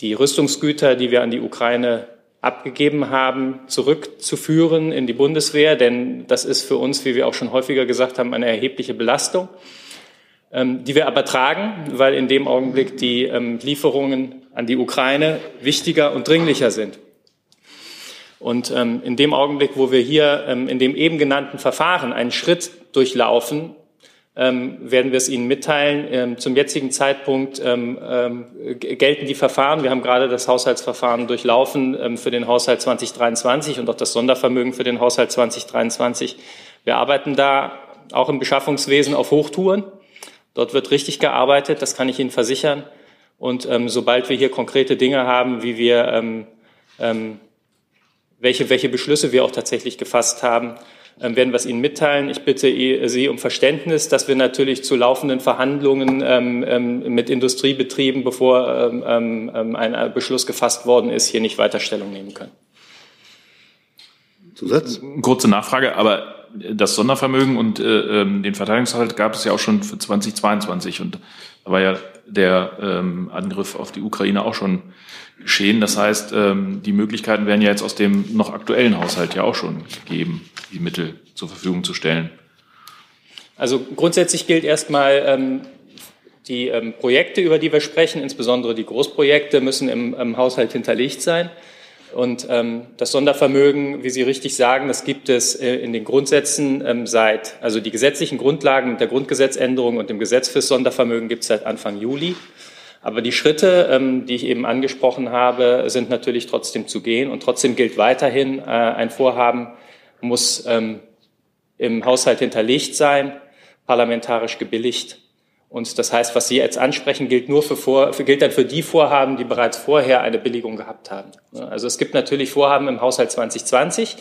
die Rüstungsgüter, die wir an die Ukraine abgegeben haben, zurückzuführen in die Bundeswehr, denn das ist für uns, wie wir auch schon häufiger gesagt haben, eine erhebliche Belastung, die wir aber tragen, weil in dem Augenblick die ähm, Lieferungen an die Ukraine wichtiger und dringlicher sind. Und ähm, in dem Augenblick, wo wir hier in dem eben genannten Verfahren einen Schritt durchlaufen, ähm, werden wir es Ihnen mitteilen. Ähm, zum jetzigen Zeitpunkt ähm, gelten die Verfahren. Wir haben gerade das Haushaltsverfahren durchlaufen für den Haushalt 2023 und auch das Sondervermögen für den Haushalt 2023. Wir arbeiten da auch im Beschaffungswesen auf Hochtouren. Dort wird richtig gearbeitet, das kann ich Ihnen versichern. Und ähm, sobald wir hier konkrete Dinge haben, wie wir ähm, ähm, welche, welche Beschlüsse wir auch tatsächlich gefasst haben, ähm, werden wir es Ihnen mitteilen. Ich bitte Sie um Verständnis, dass wir natürlich zu laufenden Verhandlungen ähm, ähm, mit Industriebetrieben, bevor ein Beschluss gefasst worden ist, hier nicht weiter Stellung nehmen können. Zusatz? Kurze Nachfrage, aber das Sondervermögen und äh, den Verteidigungshalt gab es ja auch schon für 2022 und da war ja der ähm, Angriff auf die Ukraine auch schon geschehen. Das heißt, ähm, die Möglichkeiten werden ja jetzt aus dem noch aktuellen Haushalt ja auch schon gegeben, die Mittel zur Verfügung zu stellen. Also grundsätzlich gilt erstmal, ähm, die ähm, Projekte, über die wir sprechen, insbesondere die Großprojekte, müssen im, im Haushalt hinterlegt sein. Und ähm, das Sondervermögen, wie Sie richtig sagen, das gibt es äh, in den Grundsätzen ähm, seit, also die gesetzlichen Grundlagen mit der Grundgesetzänderung und dem Gesetz fürs Sondervermögen gibt es seit Anfang Juli. Aber die Schritte, ähm, die ich eben angesprochen habe, sind natürlich trotzdem zu gehen. Und trotzdem gilt weiterhin, äh, ein Vorhaben muss ähm, im Haushalt hinterlegt sein, parlamentarisch gebilligt und das heißt, was Sie jetzt ansprechen, gilt nur für, vor, für, gilt dann für die Vorhaben, die bereits vorher eine Billigung gehabt haben. Also es gibt natürlich Vorhaben im Haushalt 2020,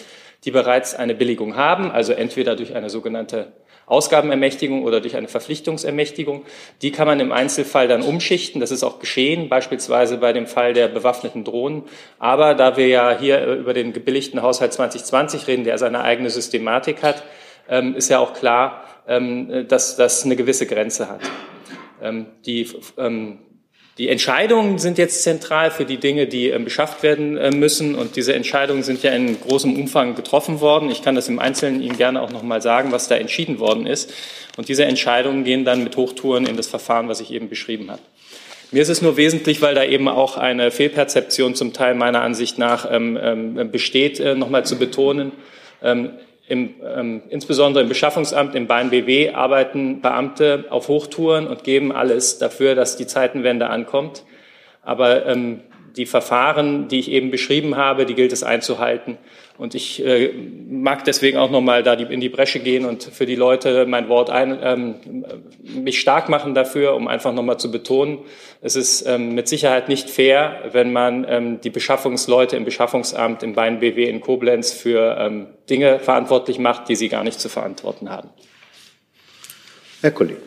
die bereits eine Billigung haben, also entweder durch eine sogenannte Ausgabenermächtigung oder durch eine Verpflichtungsermächtigung. Die kann man im Einzelfall dann umschichten. Das ist auch geschehen, beispielsweise bei dem Fall der bewaffneten Drohnen. Aber da wir ja hier über den gebilligten Haushalt 2020 reden, der seine eigene Systematik hat, ist ja auch klar, ähm, dass das eine gewisse Grenze hat. Ähm, die, ähm, die Entscheidungen sind jetzt zentral für die Dinge, die beschafft werden äh, müssen. Und diese Entscheidungen sind ja in großem Umfang getroffen worden. Ich kann das im Einzelnen Ihnen gerne auch noch mal sagen, was da entschieden worden ist. Und diese Entscheidungen gehen dann mit Hochtouren in das Verfahren, was ich eben beschrieben habe. Mir ist es nur wesentlich, weil da eben auch eine Fehlperzeption zum Teil meiner Ansicht nach ähm, besteht, äh, nochmal zu betonen. Im, ähm, insbesondere im Beschaffungsamt, im Bayern BW arbeiten Beamte auf Hochtouren und geben alles dafür, dass die Zeitenwende ankommt. Aber ähm, die Verfahren, die ich eben beschrieben habe, die gilt es einzuhalten. Und ich äh, mag deswegen auch nochmal da die, in die Bresche gehen und für die Leute mein Wort ein, ähm, mich stark machen dafür, um einfach nochmal zu betonen, es ist ähm, mit Sicherheit nicht fair, wenn man ähm, die Beschaffungsleute im Beschaffungsamt im Bein BW in Koblenz für ähm, Dinge verantwortlich macht, die sie gar nicht zu verantworten haben. Herr Kollege.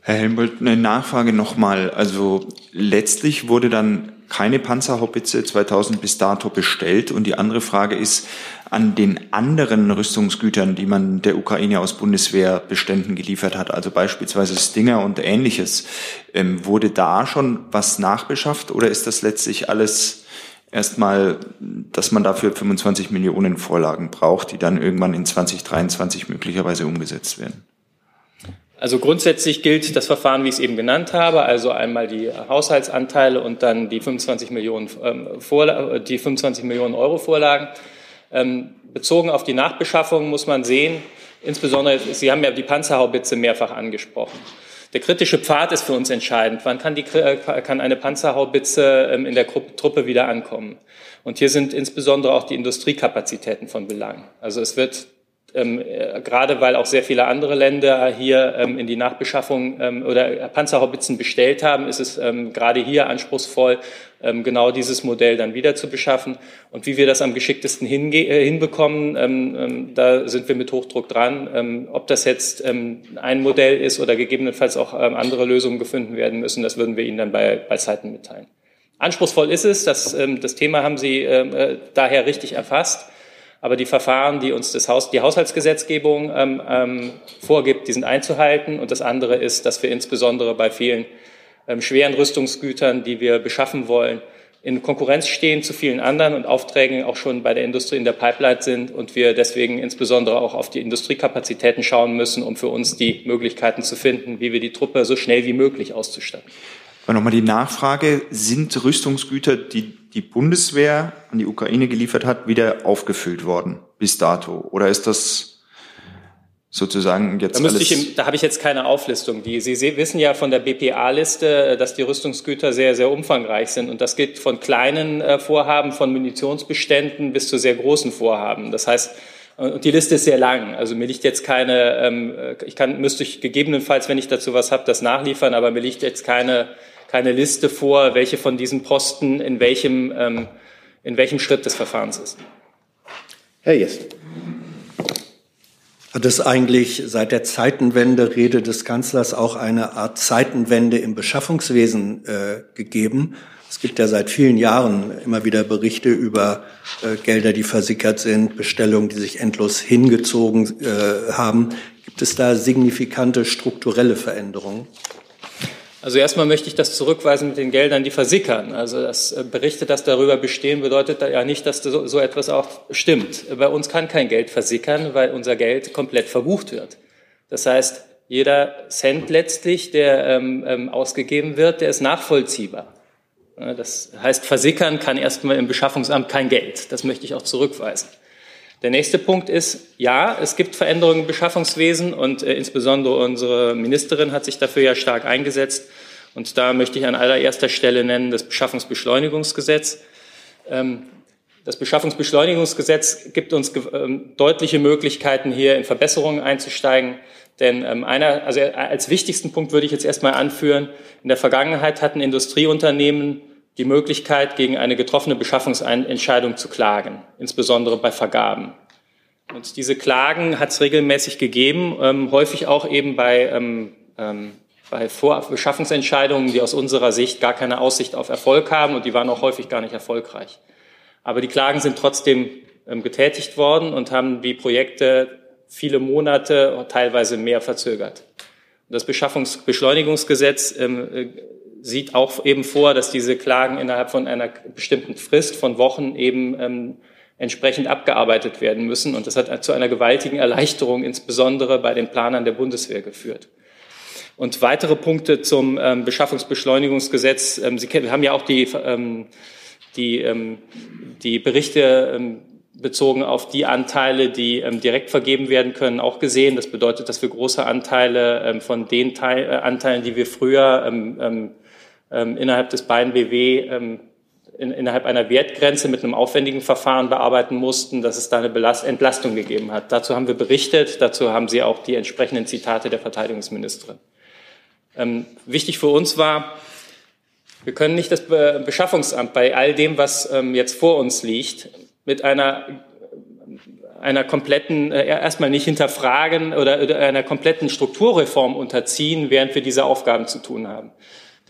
Herr Helmbold, eine Nachfrage nochmal. Also letztlich wurde dann keine Panzerhaubitze 2000 bis dato bestellt. Und die andere Frage ist, an den anderen Rüstungsgütern, die man der Ukraine aus Bundeswehrbeständen geliefert hat, also beispielsweise Stinger und ähnliches, ähm, wurde da schon was nachbeschafft oder ist das letztlich alles erstmal, dass man dafür 25 Millionen Vorlagen braucht, die dann irgendwann in 2023 möglicherweise umgesetzt werden? Also grundsätzlich gilt das Verfahren, wie ich es eben genannt habe, also einmal die Haushaltsanteile und dann die 25 Millionen, ähm, Vorla die 25 Millionen Euro Vorlagen. Ähm, bezogen auf die Nachbeschaffung muss man sehen, insbesondere, Sie haben ja die Panzerhaubitze mehrfach angesprochen. Der kritische Pfad ist für uns entscheidend. Wann kann, die, äh, kann eine Panzerhaubitze ähm, in der Truppe wieder ankommen? Und hier sind insbesondere auch die Industriekapazitäten von Belang. Also es wird ähm, äh, gerade weil auch sehr viele andere Länder hier ähm, in die Nachbeschaffung ähm, oder Panzerhaubitzen bestellt haben, ist es ähm, gerade hier anspruchsvoll, ähm, genau dieses Modell dann wieder zu beschaffen. Und wie wir das am geschicktesten äh, hinbekommen, ähm, da sind wir mit Hochdruck dran. ob das jetzt ein Modell ist oder gegebenenfalls auch andere Lösungen gefunden werden müssen, das würden wir Ihnen dann bei, bei Zeiten mitteilen. Anspruchsvoll ist es, das, das Thema haben Sie äh, daher richtig erfasst. Aber die Verfahren, die uns das Haus, die Haushaltsgesetzgebung ähm, ähm, vorgibt, die sind einzuhalten. Und das andere ist, dass wir insbesondere bei vielen ähm, schweren Rüstungsgütern, die wir beschaffen wollen, in Konkurrenz stehen zu vielen anderen und Aufträgen auch schon bei der Industrie in der Pipeline sind und wir deswegen insbesondere auch auf die Industriekapazitäten schauen müssen, um für uns die Möglichkeiten zu finden, wie wir die Truppe so schnell wie möglich auszustatten. Aber nochmal die Nachfrage, sind Rüstungsgüter, die die Bundeswehr an die Ukraine geliefert hat, wieder aufgefüllt worden bis dato? Oder ist das sozusagen jetzt da, alles ich, da habe ich jetzt keine Auflistung. Die, Sie wissen ja von der BPA-Liste, dass die Rüstungsgüter sehr, sehr umfangreich sind. Und das geht von kleinen äh, Vorhaben, von Munitionsbeständen bis zu sehr großen Vorhaben. Das heißt, und die Liste ist sehr lang. Also mir liegt jetzt keine, ähm, ich kann, müsste ich gegebenenfalls, wenn ich dazu was habe, das nachliefern, aber mir liegt jetzt keine keine Liste vor, welche von diesen Posten in welchem, ähm, in welchem Schritt des Verfahrens ist. Herr Jess. Hat es eigentlich seit der Zeitenwende Rede des Kanzlers auch eine Art Zeitenwende im Beschaffungswesen äh, gegeben? Es gibt ja seit vielen Jahren immer wieder Berichte über äh, Gelder, die versickert sind, Bestellungen, die sich endlos hingezogen äh, haben. Gibt es da signifikante strukturelle Veränderungen? Also erstmal möchte ich das zurückweisen mit den Geldern, die versickern. Also das äh, Berichte, das darüber bestehen, bedeutet ja nicht, dass so, so etwas auch stimmt. Bei uns kann kein Geld versickern, weil unser Geld komplett verbucht wird. Das heißt, jeder Cent letztlich, der ähm, ähm, ausgegeben wird, der ist nachvollziehbar. Das heißt, versickern kann erstmal im Beschaffungsamt kein Geld. Das möchte ich auch zurückweisen. Der nächste Punkt ist, ja, es gibt Veränderungen im Beschaffungswesen und äh, insbesondere unsere Ministerin hat sich dafür ja stark eingesetzt. Und da möchte ich an allererster Stelle nennen das Beschaffungsbeschleunigungsgesetz. Ähm, das Beschaffungsbeschleunigungsgesetz gibt uns ähm, deutliche Möglichkeiten, hier in Verbesserungen einzusteigen. Denn ähm, einer, also als wichtigsten Punkt würde ich jetzt erstmal anführen, in der Vergangenheit hatten Industrieunternehmen die Möglichkeit, gegen eine getroffene Beschaffungsentscheidung zu klagen, insbesondere bei Vergaben. Und diese Klagen hat es regelmäßig gegeben, ähm, häufig auch eben bei, ähm, ähm, bei Vorbeschaffungsentscheidungen, die aus unserer Sicht gar keine Aussicht auf Erfolg haben und die waren auch häufig gar nicht erfolgreich. Aber die Klagen sind trotzdem ähm, getätigt worden und haben die Projekte viele Monate, teilweise mehr verzögert. Das Beschaffungsbeschleunigungsgesetz ähm, äh, sieht auch eben vor, dass diese Klagen innerhalb von einer bestimmten Frist von Wochen eben ähm, entsprechend abgearbeitet werden müssen. Und das hat zu einer gewaltigen Erleichterung, insbesondere bei den Planern der Bundeswehr, geführt. Und weitere Punkte zum ähm, Beschaffungsbeschleunigungsgesetz. Ähm, Sie kennen, wir haben ja auch die, ähm, die, ähm, die Berichte ähm, bezogen auf die Anteile, die ähm, direkt vergeben werden können, auch gesehen. Das bedeutet, dass wir große Anteile ähm, von den Teil, äh, Anteilen, die wir früher ähm, innerhalb des beiden BW ähm, in, innerhalb einer Wertgrenze mit einem aufwendigen Verfahren bearbeiten mussten, dass es da eine Belast Entlastung gegeben hat. Dazu haben wir berichtet, dazu haben Sie auch die entsprechenden Zitate der Verteidigungsministerin. Ähm, wichtig für uns war, wir können nicht das Beschaffungsamt bei all dem, was ähm, jetzt vor uns liegt, mit einer einer kompletten, äh, erstmal nicht hinterfragen oder einer kompletten Strukturreform unterziehen, während wir diese Aufgaben zu tun haben.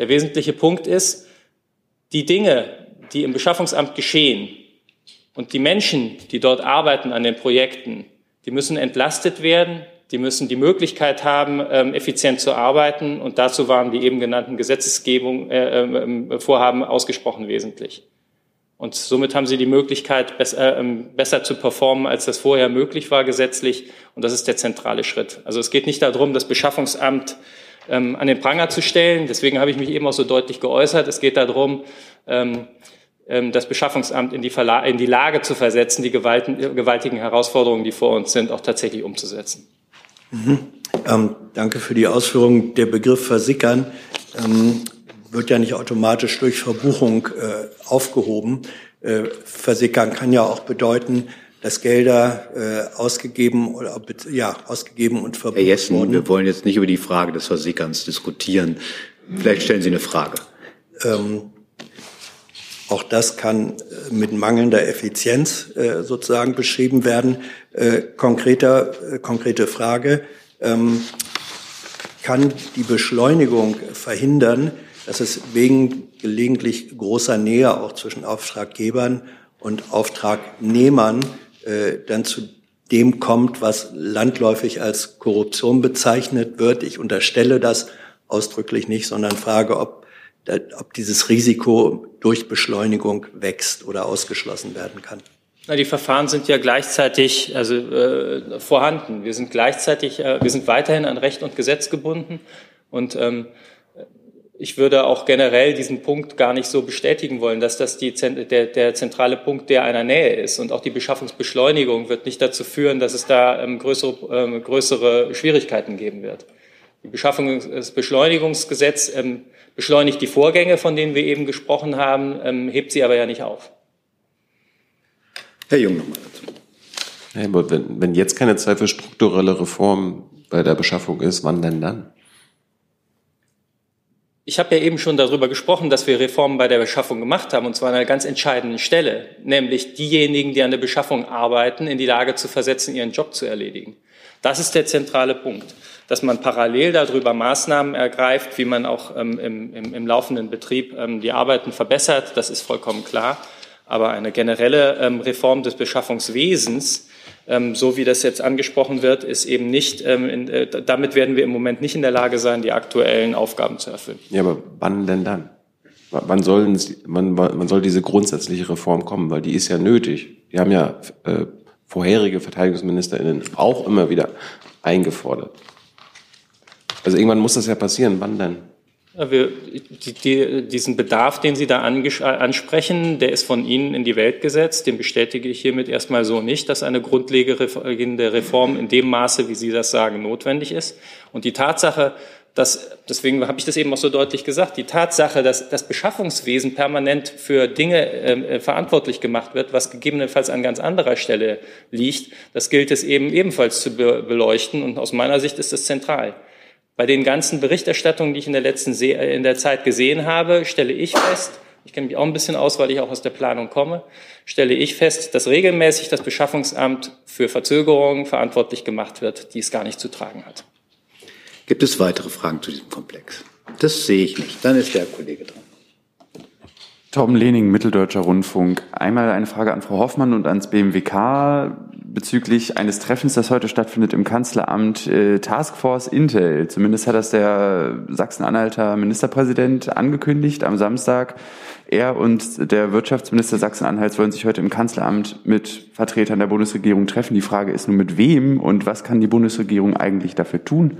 Der wesentliche Punkt ist, die Dinge, die im Beschaffungsamt geschehen und die Menschen, die dort arbeiten an den Projekten, die müssen entlastet werden, die müssen die Möglichkeit haben, ähm, effizient zu arbeiten. Und dazu waren die eben genannten Gesetzesgebung, äh, äh, Vorhaben ausgesprochen wesentlich. Und somit haben sie die Möglichkeit, besser, äh, besser zu performen, als das vorher möglich war gesetzlich. Und das ist der zentrale Schritt. Also es geht nicht darum, das Beschaffungsamt ähm, an den Pranger zu stellen. Deswegen habe ich mich eben auch so deutlich geäußert. Es geht darum, ähm, ähm, das Beschaffungsamt in die, in die Lage zu versetzen, die gewaltigen Herausforderungen, die vor uns sind, auch tatsächlich umzusetzen. Mhm. Ähm, danke für die Ausführung. Der Begriff versickern ähm, wird ja nicht automatisch durch Verbuchung äh, aufgehoben. Äh, versickern kann ja auch bedeuten, dass Gelder äh, ausgegeben oder ja ausgegeben und verbucht Herr Jessen, wurden. wir wollen jetzt nicht über die Frage des Versickerns diskutieren. Vielleicht stellen Sie eine Frage. Ähm, auch das kann äh, mit mangelnder Effizienz äh, sozusagen beschrieben werden. Äh, konkreter, äh, konkrete Frage. Ähm, kann die Beschleunigung verhindern, dass es wegen gelegentlich großer Nähe auch zwischen Auftraggebern und Auftragnehmern äh, dann zu dem kommt, was landläufig als Korruption bezeichnet wird. Ich unterstelle das ausdrücklich nicht, sondern frage, ob, ob dieses Risiko durch Beschleunigung wächst oder ausgeschlossen werden kann. Na, die Verfahren sind ja gleichzeitig also, äh, vorhanden. Wir sind gleichzeitig, äh, wir sind weiterhin an Recht und Gesetz gebunden und ähm, ich würde auch generell diesen Punkt gar nicht so bestätigen wollen, dass das die, der, der zentrale Punkt der einer Nähe ist. Und auch die Beschaffungsbeschleunigung wird nicht dazu führen, dass es da ähm, größere, ähm, größere Schwierigkeiten geben wird. Die Beschaffungsbeschleunigungsgesetz ähm, beschleunigt die Vorgänge, von denen wir eben gesprochen haben, ähm, hebt sie aber ja nicht auf. Herr Jung nochmal dazu. Ja, aber wenn, wenn jetzt keine Zeit für strukturelle Reformen bei der Beschaffung ist, wann denn dann? Ich habe ja eben schon darüber gesprochen, dass wir Reformen bei der Beschaffung gemacht haben, und zwar an einer ganz entscheidenden Stelle, nämlich diejenigen, die an der Beschaffung arbeiten, in die Lage zu versetzen, ihren Job zu erledigen. Das ist der zentrale Punkt, dass man parallel darüber Maßnahmen ergreift, wie man auch ähm, im, im, im, laufenden Betrieb ähm, die Arbeiten verbessert, das ist vollkommen klar. Aber eine generelle ähm, Reform des Beschaffungswesens ähm, so wie das jetzt angesprochen wird, ist eben nicht, ähm, in, äh, damit werden wir im Moment nicht in der Lage sein, die aktuellen Aufgaben zu erfüllen. Ja, aber wann denn dann? Wann, sollen, wann, wann soll diese grundsätzliche Reform kommen? Weil die ist ja nötig. Die haben ja äh, vorherige VerteidigungsministerInnen auch immer wieder eingefordert. Also irgendwann muss das ja passieren. Wann denn? Wir, die, die, diesen Bedarf, den Sie da ansprechen, der ist von Ihnen in die Welt gesetzt. Den bestätige ich hiermit erstmal so nicht, dass eine grundlegende Reform in dem Maße, wie Sie das sagen, notwendig ist. Und die Tatsache, dass, deswegen habe ich das eben auch so deutlich gesagt, die Tatsache, dass das Beschaffungswesen permanent für Dinge äh, verantwortlich gemacht wird, was gegebenenfalls an ganz anderer Stelle liegt, das gilt es eben ebenfalls zu be beleuchten. Und aus meiner Sicht ist das zentral. Bei den ganzen Berichterstattungen, die ich in der letzten Se äh, in der Zeit gesehen habe, stelle ich fest, ich kenne mich auch ein bisschen aus, weil ich auch aus der Planung komme, stelle ich fest, dass regelmäßig das Beschaffungsamt für Verzögerungen verantwortlich gemacht wird, die es gar nicht zu tragen hat. Gibt es weitere Fragen zu diesem Komplex? Das sehe ich nicht. Dann ist der Kollege dran. Torben Lehning, Mitteldeutscher Rundfunk. Einmal eine Frage an Frau Hoffmann und ans BMWK bezüglich eines Treffens, das heute stattfindet im Kanzleramt, äh, Taskforce Intel. Zumindest hat das der Sachsen-Anhalter Ministerpräsident angekündigt am Samstag. Er und der Wirtschaftsminister Sachsen-Anhalts wollen sich heute im Kanzleramt mit Vertretern der Bundesregierung treffen. Die Frage ist nur mit wem und was kann die Bundesregierung eigentlich dafür tun?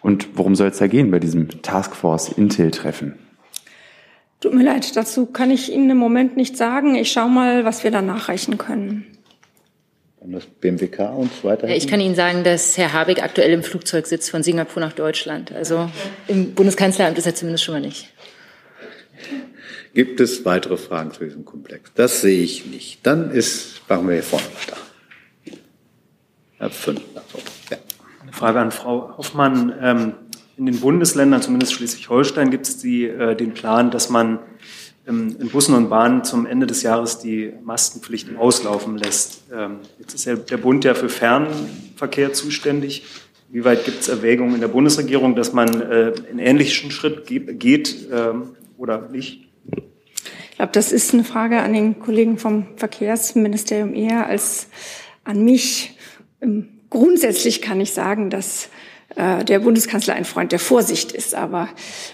Und worum soll es da gehen bei diesem Taskforce Intel-Treffen? Tut mir leid, dazu kann ich Ihnen im Moment nicht sagen. Ich schaue mal, was wir da nachreichen können. Dann das BMWK und weiter. Ich kann Ihnen sagen, dass Herr Habeck aktuell im Flugzeug sitzt von Singapur nach Deutschland. Also im Bundeskanzleramt ist er zumindest schon mal nicht. Gibt es weitere Fragen zu diesem Komplex? Das sehe ich nicht. Dann ist, machen wir hier vorne weiter. Herr Fündner. Ja. Eine Frage an Frau Hoffmann. Ähm, in den Bundesländern, zumindest Schleswig-Holstein, gibt es die, äh, den Plan, dass man in Bussen und Bahnen zum Ende des Jahres die Maskenpflichten auslaufen lässt. Ähm, jetzt ist ja der Bund ja für Fernverkehr zuständig. Wie weit gibt es Erwägungen in der Bundesregierung, dass man äh, einen ähnlichen Schritt geht ähm, oder nicht? Ich glaube, das ist eine Frage an den Kollegen vom Verkehrsministerium eher als an mich. Grundsätzlich kann ich sagen, dass äh, der Bundeskanzler ein Freund der Vorsicht ist. Aber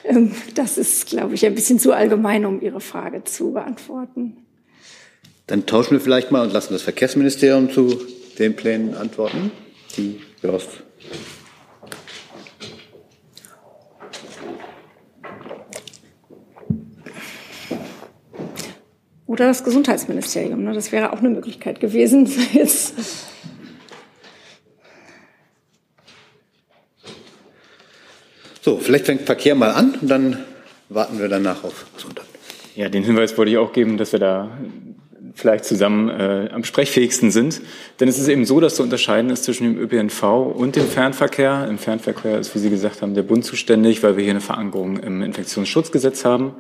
ähm, das ist, glaube ich, ein bisschen zu allgemein, um Ihre Frage zu beantworten. Dann tauschen wir vielleicht mal und lassen das Verkehrsministerium zu den Plänen antworten. Die Jost. Oder das Gesundheitsministerium. Ne? Das wäre auch eine Möglichkeit gewesen. Jetzt So, vielleicht fängt Verkehr mal an und dann warten wir danach auf Gesundheit. Ja, den Hinweis wollte ich auch geben, dass wir da vielleicht zusammen äh, am sprechfähigsten sind. Denn es ist eben so, dass zu unterscheiden ist zwischen dem ÖPNV und dem Fernverkehr. Im Fernverkehr ist, wie Sie gesagt haben, der Bund zuständig, weil wir hier eine Verankerung im Infektionsschutzgesetz haben.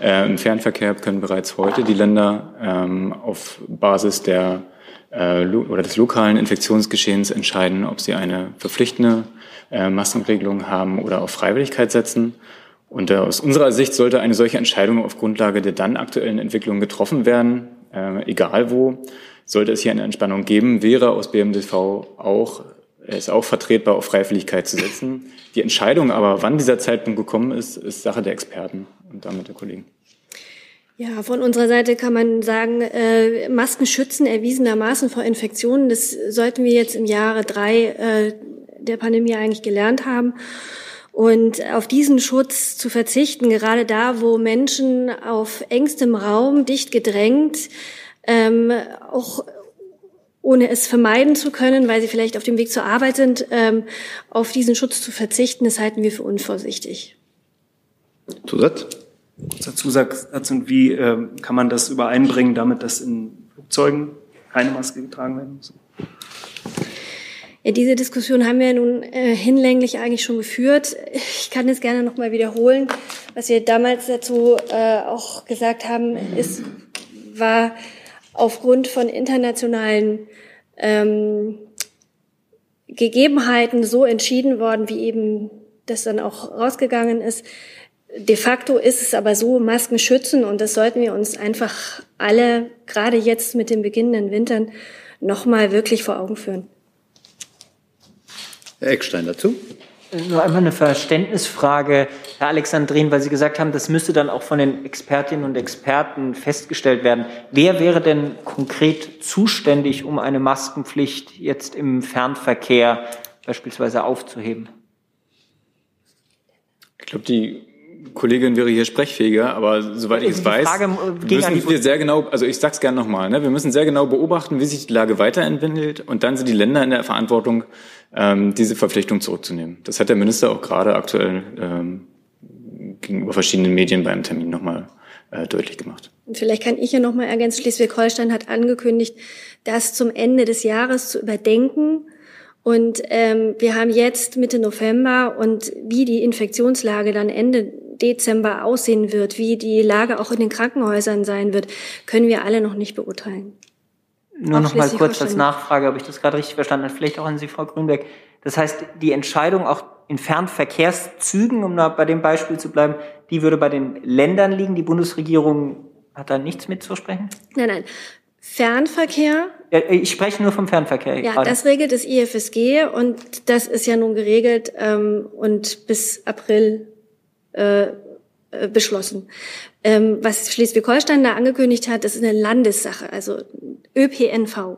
Äh, Im Fernverkehr können bereits heute die Länder ähm, auf Basis der äh, oder des lokalen Infektionsgeschehens entscheiden, ob sie eine verpflichtende äh, haben oder auf Freiwilligkeit setzen. Und äh, aus unserer Sicht sollte eine solche Entscheidung auf Grundlage der dann aktuellen Entwicklung getroffen werden, äh, egal wo. Sollte es hier eine Entspannung geben, wäre aus BMDV auch es auch vertretbar, auf Freiwilligkeit zu setzen. Die Entscheidung aber, wann dieser Zeitpunkt gekommen ist, ist Sache der Experten und damit der Kollegen. Ja, von unserer Seite kann man sagen, äh, Masken schützen erwiesenermaßen vor Infektionen. Das sollten wir jetzt im Jahre drei äh, der Pandemie eigentlich gelernt haben. Und auf diesen Schutz zu verzichten, gerade da, wo Menschen auf engstem Raum, dicht gedrängt, ähm, auch ohne es vermeiden zu können, weil sie vielleicht auf dem Weg zur Arbeit sind, ähm, auf diesen Schutz zu verzichten, das halten wir für unvorsichtig. Zusatz? Kurzer Zusatz und wie äh, kann man das übereinbringen, damit dass in Flugzeugen keine Maske getragen werden muss? Ja, diese Diskussion haben wir nun äh, hinlänglich eigentlich schon geführt. Ich kann es gerne noch mal wiederholen. Was wir damals dazu äh, auch gesagt haben, ist, war aufgrund von internationalen ähm, Gegebenheiten so entschieden worden, wie eben das dann auch rausgegangen ist. De facto ist es aber so, Masken schützen und das sollten wir uns einfach alle, gerade jetzt mit den beginnenden Wintern, nochmal wirklich vor Augen führen. Herr Eckstein dazu. Nur einmal eine Verständnisfrage, Herr Alexandrin, weil Sie gesagt haben, das müsste dann auch von den Expertinnen und Experten festgestellt werden. Wer wäre denn konkret zuständig, um eine Maskenpflicht jetzt im Fernverkehr beispielsweise aufzuheben? Ich glaube, die Kollegin wäre hier sprechfähiger, aber soweit ich es weiß, Frage, äh, müssen wir sehr genau, also ich sage es gerne nochmal, ne, wir müssen sehr genau beobachten, wie sich die Lage weiterentwickelt und dann sind die Länder in der Verantwortung, ähm, diese Verpflichtung zurückzunehmen. Das hat der Minister auch gerade aktuell ähm, gegenüber verschiedenen Medien beim Termin nochmal äh, deutlich gemacht. Und vielleicht kann ich ja noch mal ergänzen, Schleswig-Holstein hat angekündigt, das zum Ende des Jahres zu überdenken. Und ähm, wir haben jetzt Mitte November und wie die Infektionslage dann Ende Dezember aussehen wird, wie die Lage auch in den Krankenhäusern sein wird, können wir alle noch nicht beurteilen. Nur noch mal kurz als Nachfrage, ob ich das gerade richtig verstanden habe, vielleicht auch an Sie, Frau Grünberg. Das heißt, die Entscheidung auch in Fernverkehrszügen, um da bei dem Beispiel zu bleiben, die würde bei den Ländern liegen. Die Bundesregierung hat da nichts mitzusprechen? Nein, nein. Fernverkehr. Ja, ich spreche nur vom Fernverkehr. Ja, gerade. das regelt das IFSG und das ist ja nun geregelt ähm, und bis April äh, äh, beschlossen. Ähm, was Schleswig-Holstein da angekündigt hat, das ist eine Landessache, also ÖPNV.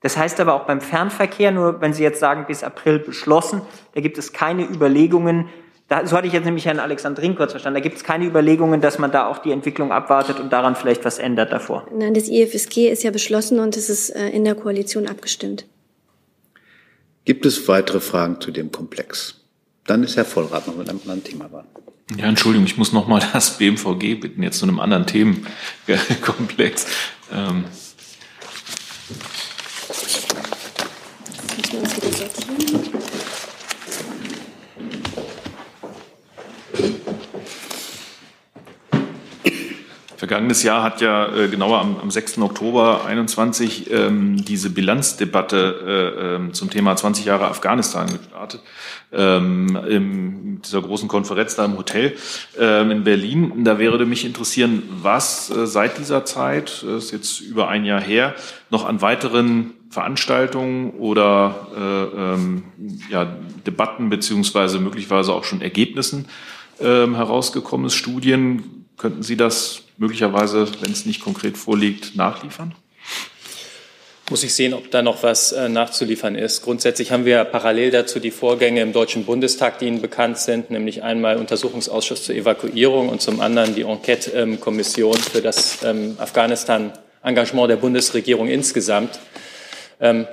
Das heißt aber auch beim Fernverkehr, nur wenn Sie jetzt sagen, bis April beschlossen, da gibt es keine Überlegungen, da, so hatte ich jetzt nämlich Herrn Alexandrin kurz verstanden, da gibt es keine Überlegungen, dass man da auch die Entwicklung abwartet und daran vielleicht was ändert davor. Nein, das IFSG ist ja beschlossen und es ist äh, in der Koalition abgestimmt. Gibt es weitere Fragen zu dem Komplex? Dann ist Herr Vollrath noch mit einem anderen Thema dran. Ja, Entschuldigung, ich muss noch mal das BMVG bitten, jetzt zu einem anderen Themenkomplex. Ähm, Müssen wieder sortieren? Vergangenes Jahr hat ja äh, genauer am, am 6. Oktober 21 ähm, diese Bilanzdebatte äh, ähm, zum Thema 20 Jahre Afghanistan gestartet. Ähm, in dieser großen Konferenz da im Hotel ähm, in Berlin. Da würde mich interessieren, was äh, seit dieser Zeit, äh, ist jetzt über ein Jahr her, noch an weiteren Veranstaltungen oder äh, ähm, ja, Debatten beziehungsweise möglicherweise auch schon Ergebnissen ähm, herausgekommen ist, Studien. Könnten Sie das möglicherweise, wenn es nicht konkret vorliegt, nachliefern? Muss ich sehen, ob da noch was äh, nachzuliefern ist. Grundsätzlich haben wir parallel dazu die Vorgänge im Deutschen Bundestag, die Ihnen bekannt sind, nämlich einmal Untersuchungsausschuss zur Evakuierung und zum anderen die Enquete-Kommission für das ähm, Afghanistan-Engagement der Bundesregierung insgesamt. Ähm,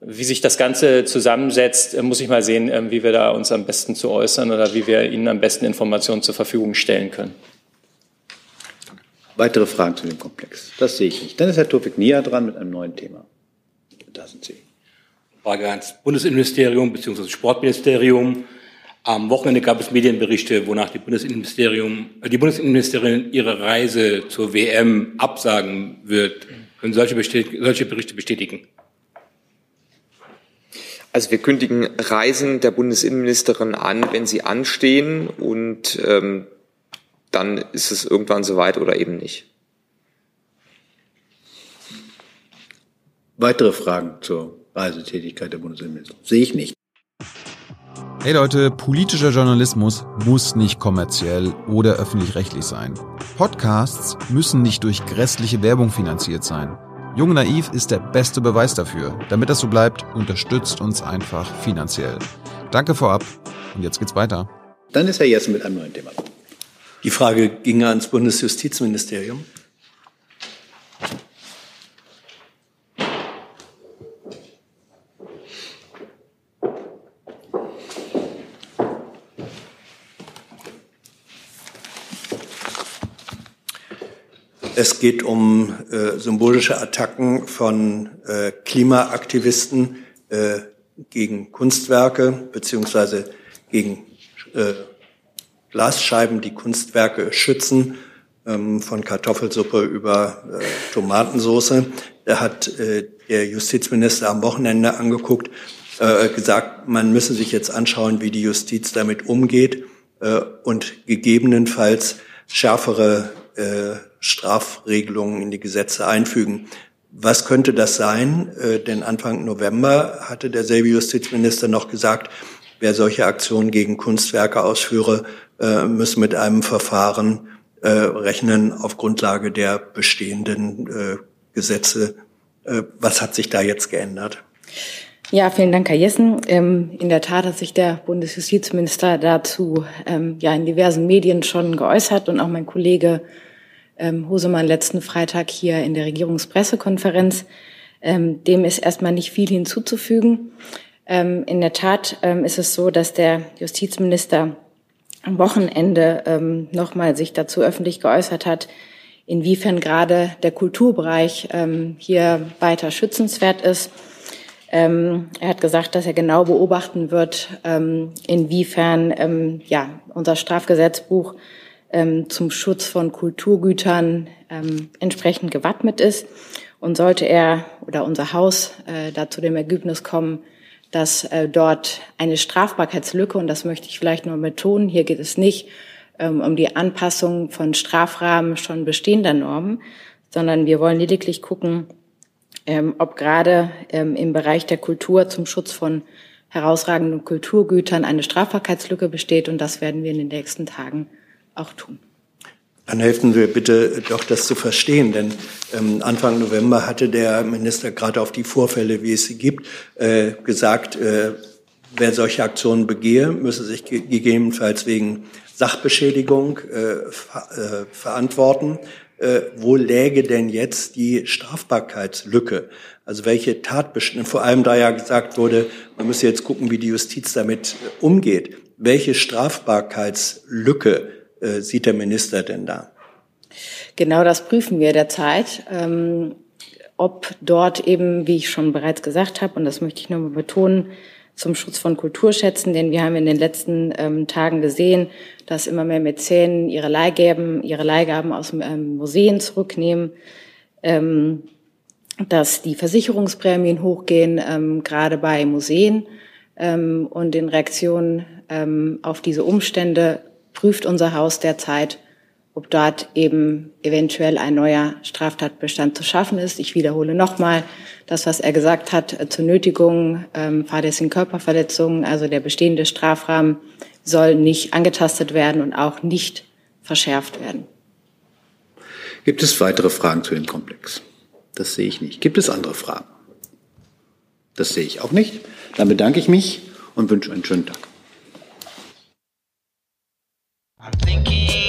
wie sich das Ganze zusammensetzt, äh, muss ich mal sehen, wie wir da uns am besten zu äußern oder wie wir Ihnen am besten Informationen zur Verfügung stellen können. Weitere Fragen zu dem Komplex? Das sehe ich nicht. Dann ist Herr Tofik Nia dran mit einem neuen Thema. Da sind Sie. Frage ans Bundesinnenministerium bzw. Sportministerium. Am Wochenende gab es Medienberichte, wonach die, Bundesinnenministerium, äh, die Bundesinnenministerin ihre Reise zur WM absagen wird. Können solche, solche Berichte bestätigen? Also wir kündigen Reisen der Bundesinnenministerin an, wenn sie anstehen und ähm, dann ist es irgendwann soweit oder eben nicht. Weitere Fragen zur Reisetätigkeit der Bundesinnenministerin? Sehe ich nicht. Hey Leute, politischer Journalismus muss nicht kommerziell oder öffentlich-rechtlich sein. Podcasts müssen nicht durch grässliche Werbung finanziert sein. Jung Naiv ist der beste Beweis dafür. Damit das so bleibt, unterstützt uns einfach finanziell. Danke vorab und jetzt geht's weiter. Dann ist Herr Jessen mit einem neuen Thema. Die Frage ging ans Bundesjustizministerium. Es geht um äh, symbolische Attacken von äh, Klimaaktivisten äh, gegen Kunstwerke beziehungsweise gegen äh, Glasscheiben, die Kunstwerke schützen, ähm, von Kartoffelsuppe über äh, Tomatensoße. Da hat äh, der Justizminister am Wochenende angeguckt, äh, gesagt, man müsse sich jetzt anschauen, wie die Justiz damit umgeht äh, und gegebenenfalls schärfere äh, Strafregelungen in die Gesetze einfügen. Was könnte das sein? Äh, denn Anfang November hatte derselbe Justizminister noch gesagt, wer solche Aktionen gegen Kunstwerke ausführe, äh, müsse mit einem Verfahren äh, rechnen auf Grundlage der bestehenden äh, Gesetze. Äh, was hat sich da jetzt geändert? Ja, vielen Dank, Herr Jessen. Ähm, in der Tat hat sich der Bundesjustizminister dazu ähm, ja in diversen Medien schon geäußert und auch mein Kollege ähm, Hosemann letzten Freitag hier in der Regierungspressekonferenz. Ähm, dem ist erstmal nicht viel hinzuzufügen. Ähm, in der Tat ähm, ist es so, dass der Justizminister am Wochenende ähm, nochmal sich dazu öffentlich geäußert hat, inwiefern gerade der Kulturbereich ähm, hier weiter schützenswert ist. Ähm, er hat gesagt, dass er genau beobachten wird, ähm, inwiefern ähm, ja, unser Strafgesetzbuch ähm, zum Schutz von Kulturgütern ähm, entsprechend gewappnet ist. Und sollte er oder unser Haus äh, da zu dem Ergebnis kommen, dass äh, dort eine Strafbarkeitslücke, und das möchte ich vielleicht nur betonen, hier geht es nicht ähm, um die Anpassung von Strafrahmen schon bestehender Normen, sondern wir wollen lediglich gucken, ähm, ob gerade ähm, im Bereich der Kultur zum Schutz von herausragenden Kulturgütern eine Strafbarkeitslücke besteht. Und das werden wir in den nächsten Tagen auch tun. Dann helfen wir bitte doch, das zu verstehen, denn ähm, Anfang November hatte der Minister gerade auf die Vorfälle, wie es sie gibt, äh, gesagt, äh, wer solche Aktionen begehe, müsse sich gegebenenfalls wegen Sachbeschädigung äh, ver äh, verantworten. Äh, wo läge denn jetzt die Strafbarkeitslücke? Also welche Tatbestände, vor allem da ja gesagt wurde, man müsse jetzt gucken, wie die Justiz damit umgeht. Welche Strafbarkeitslücke äh, sieht der Minister denn da? Genau das prüfen wir derzeit. Ähm, ob dort eben, wie ich schon bereits gesagt habe, und das möchte ich nochmal betonen, zum Schutz von Kulturschätzen, denn wir haben in den letzten ähm, Tagen gesehen, dass immer mehr Mäzen ihre Leihgaben, ihre Leihgaben aus ähm, Museen zurücknehmen, ähm, dass die Versicherungsprämien hochgehen, ähm, gerade bei Museen. Ähm, und in Reaktion ähm, auf diese Umstände prüft unser Haus derzeit, ob dort eben eventuell ein neuer Straftatbestand zu schaffen ist. Ich wiederhole nochmal das, was er gesagt hat, äh, zur Nötigung, ähm, fahrlässigen Körperverletzungen, also der bestehende Strafrahmen soll nicht angetastet werden und auch nicht verschärft werden. Gibt es weitere Fragen zu dem Komplex? Das sehe ich nicht. Gibt es andere Fragen? Das sehe ich auch nicht. Dann bedanke ich mich und wünsche einen schönen Tag. I'm thinking.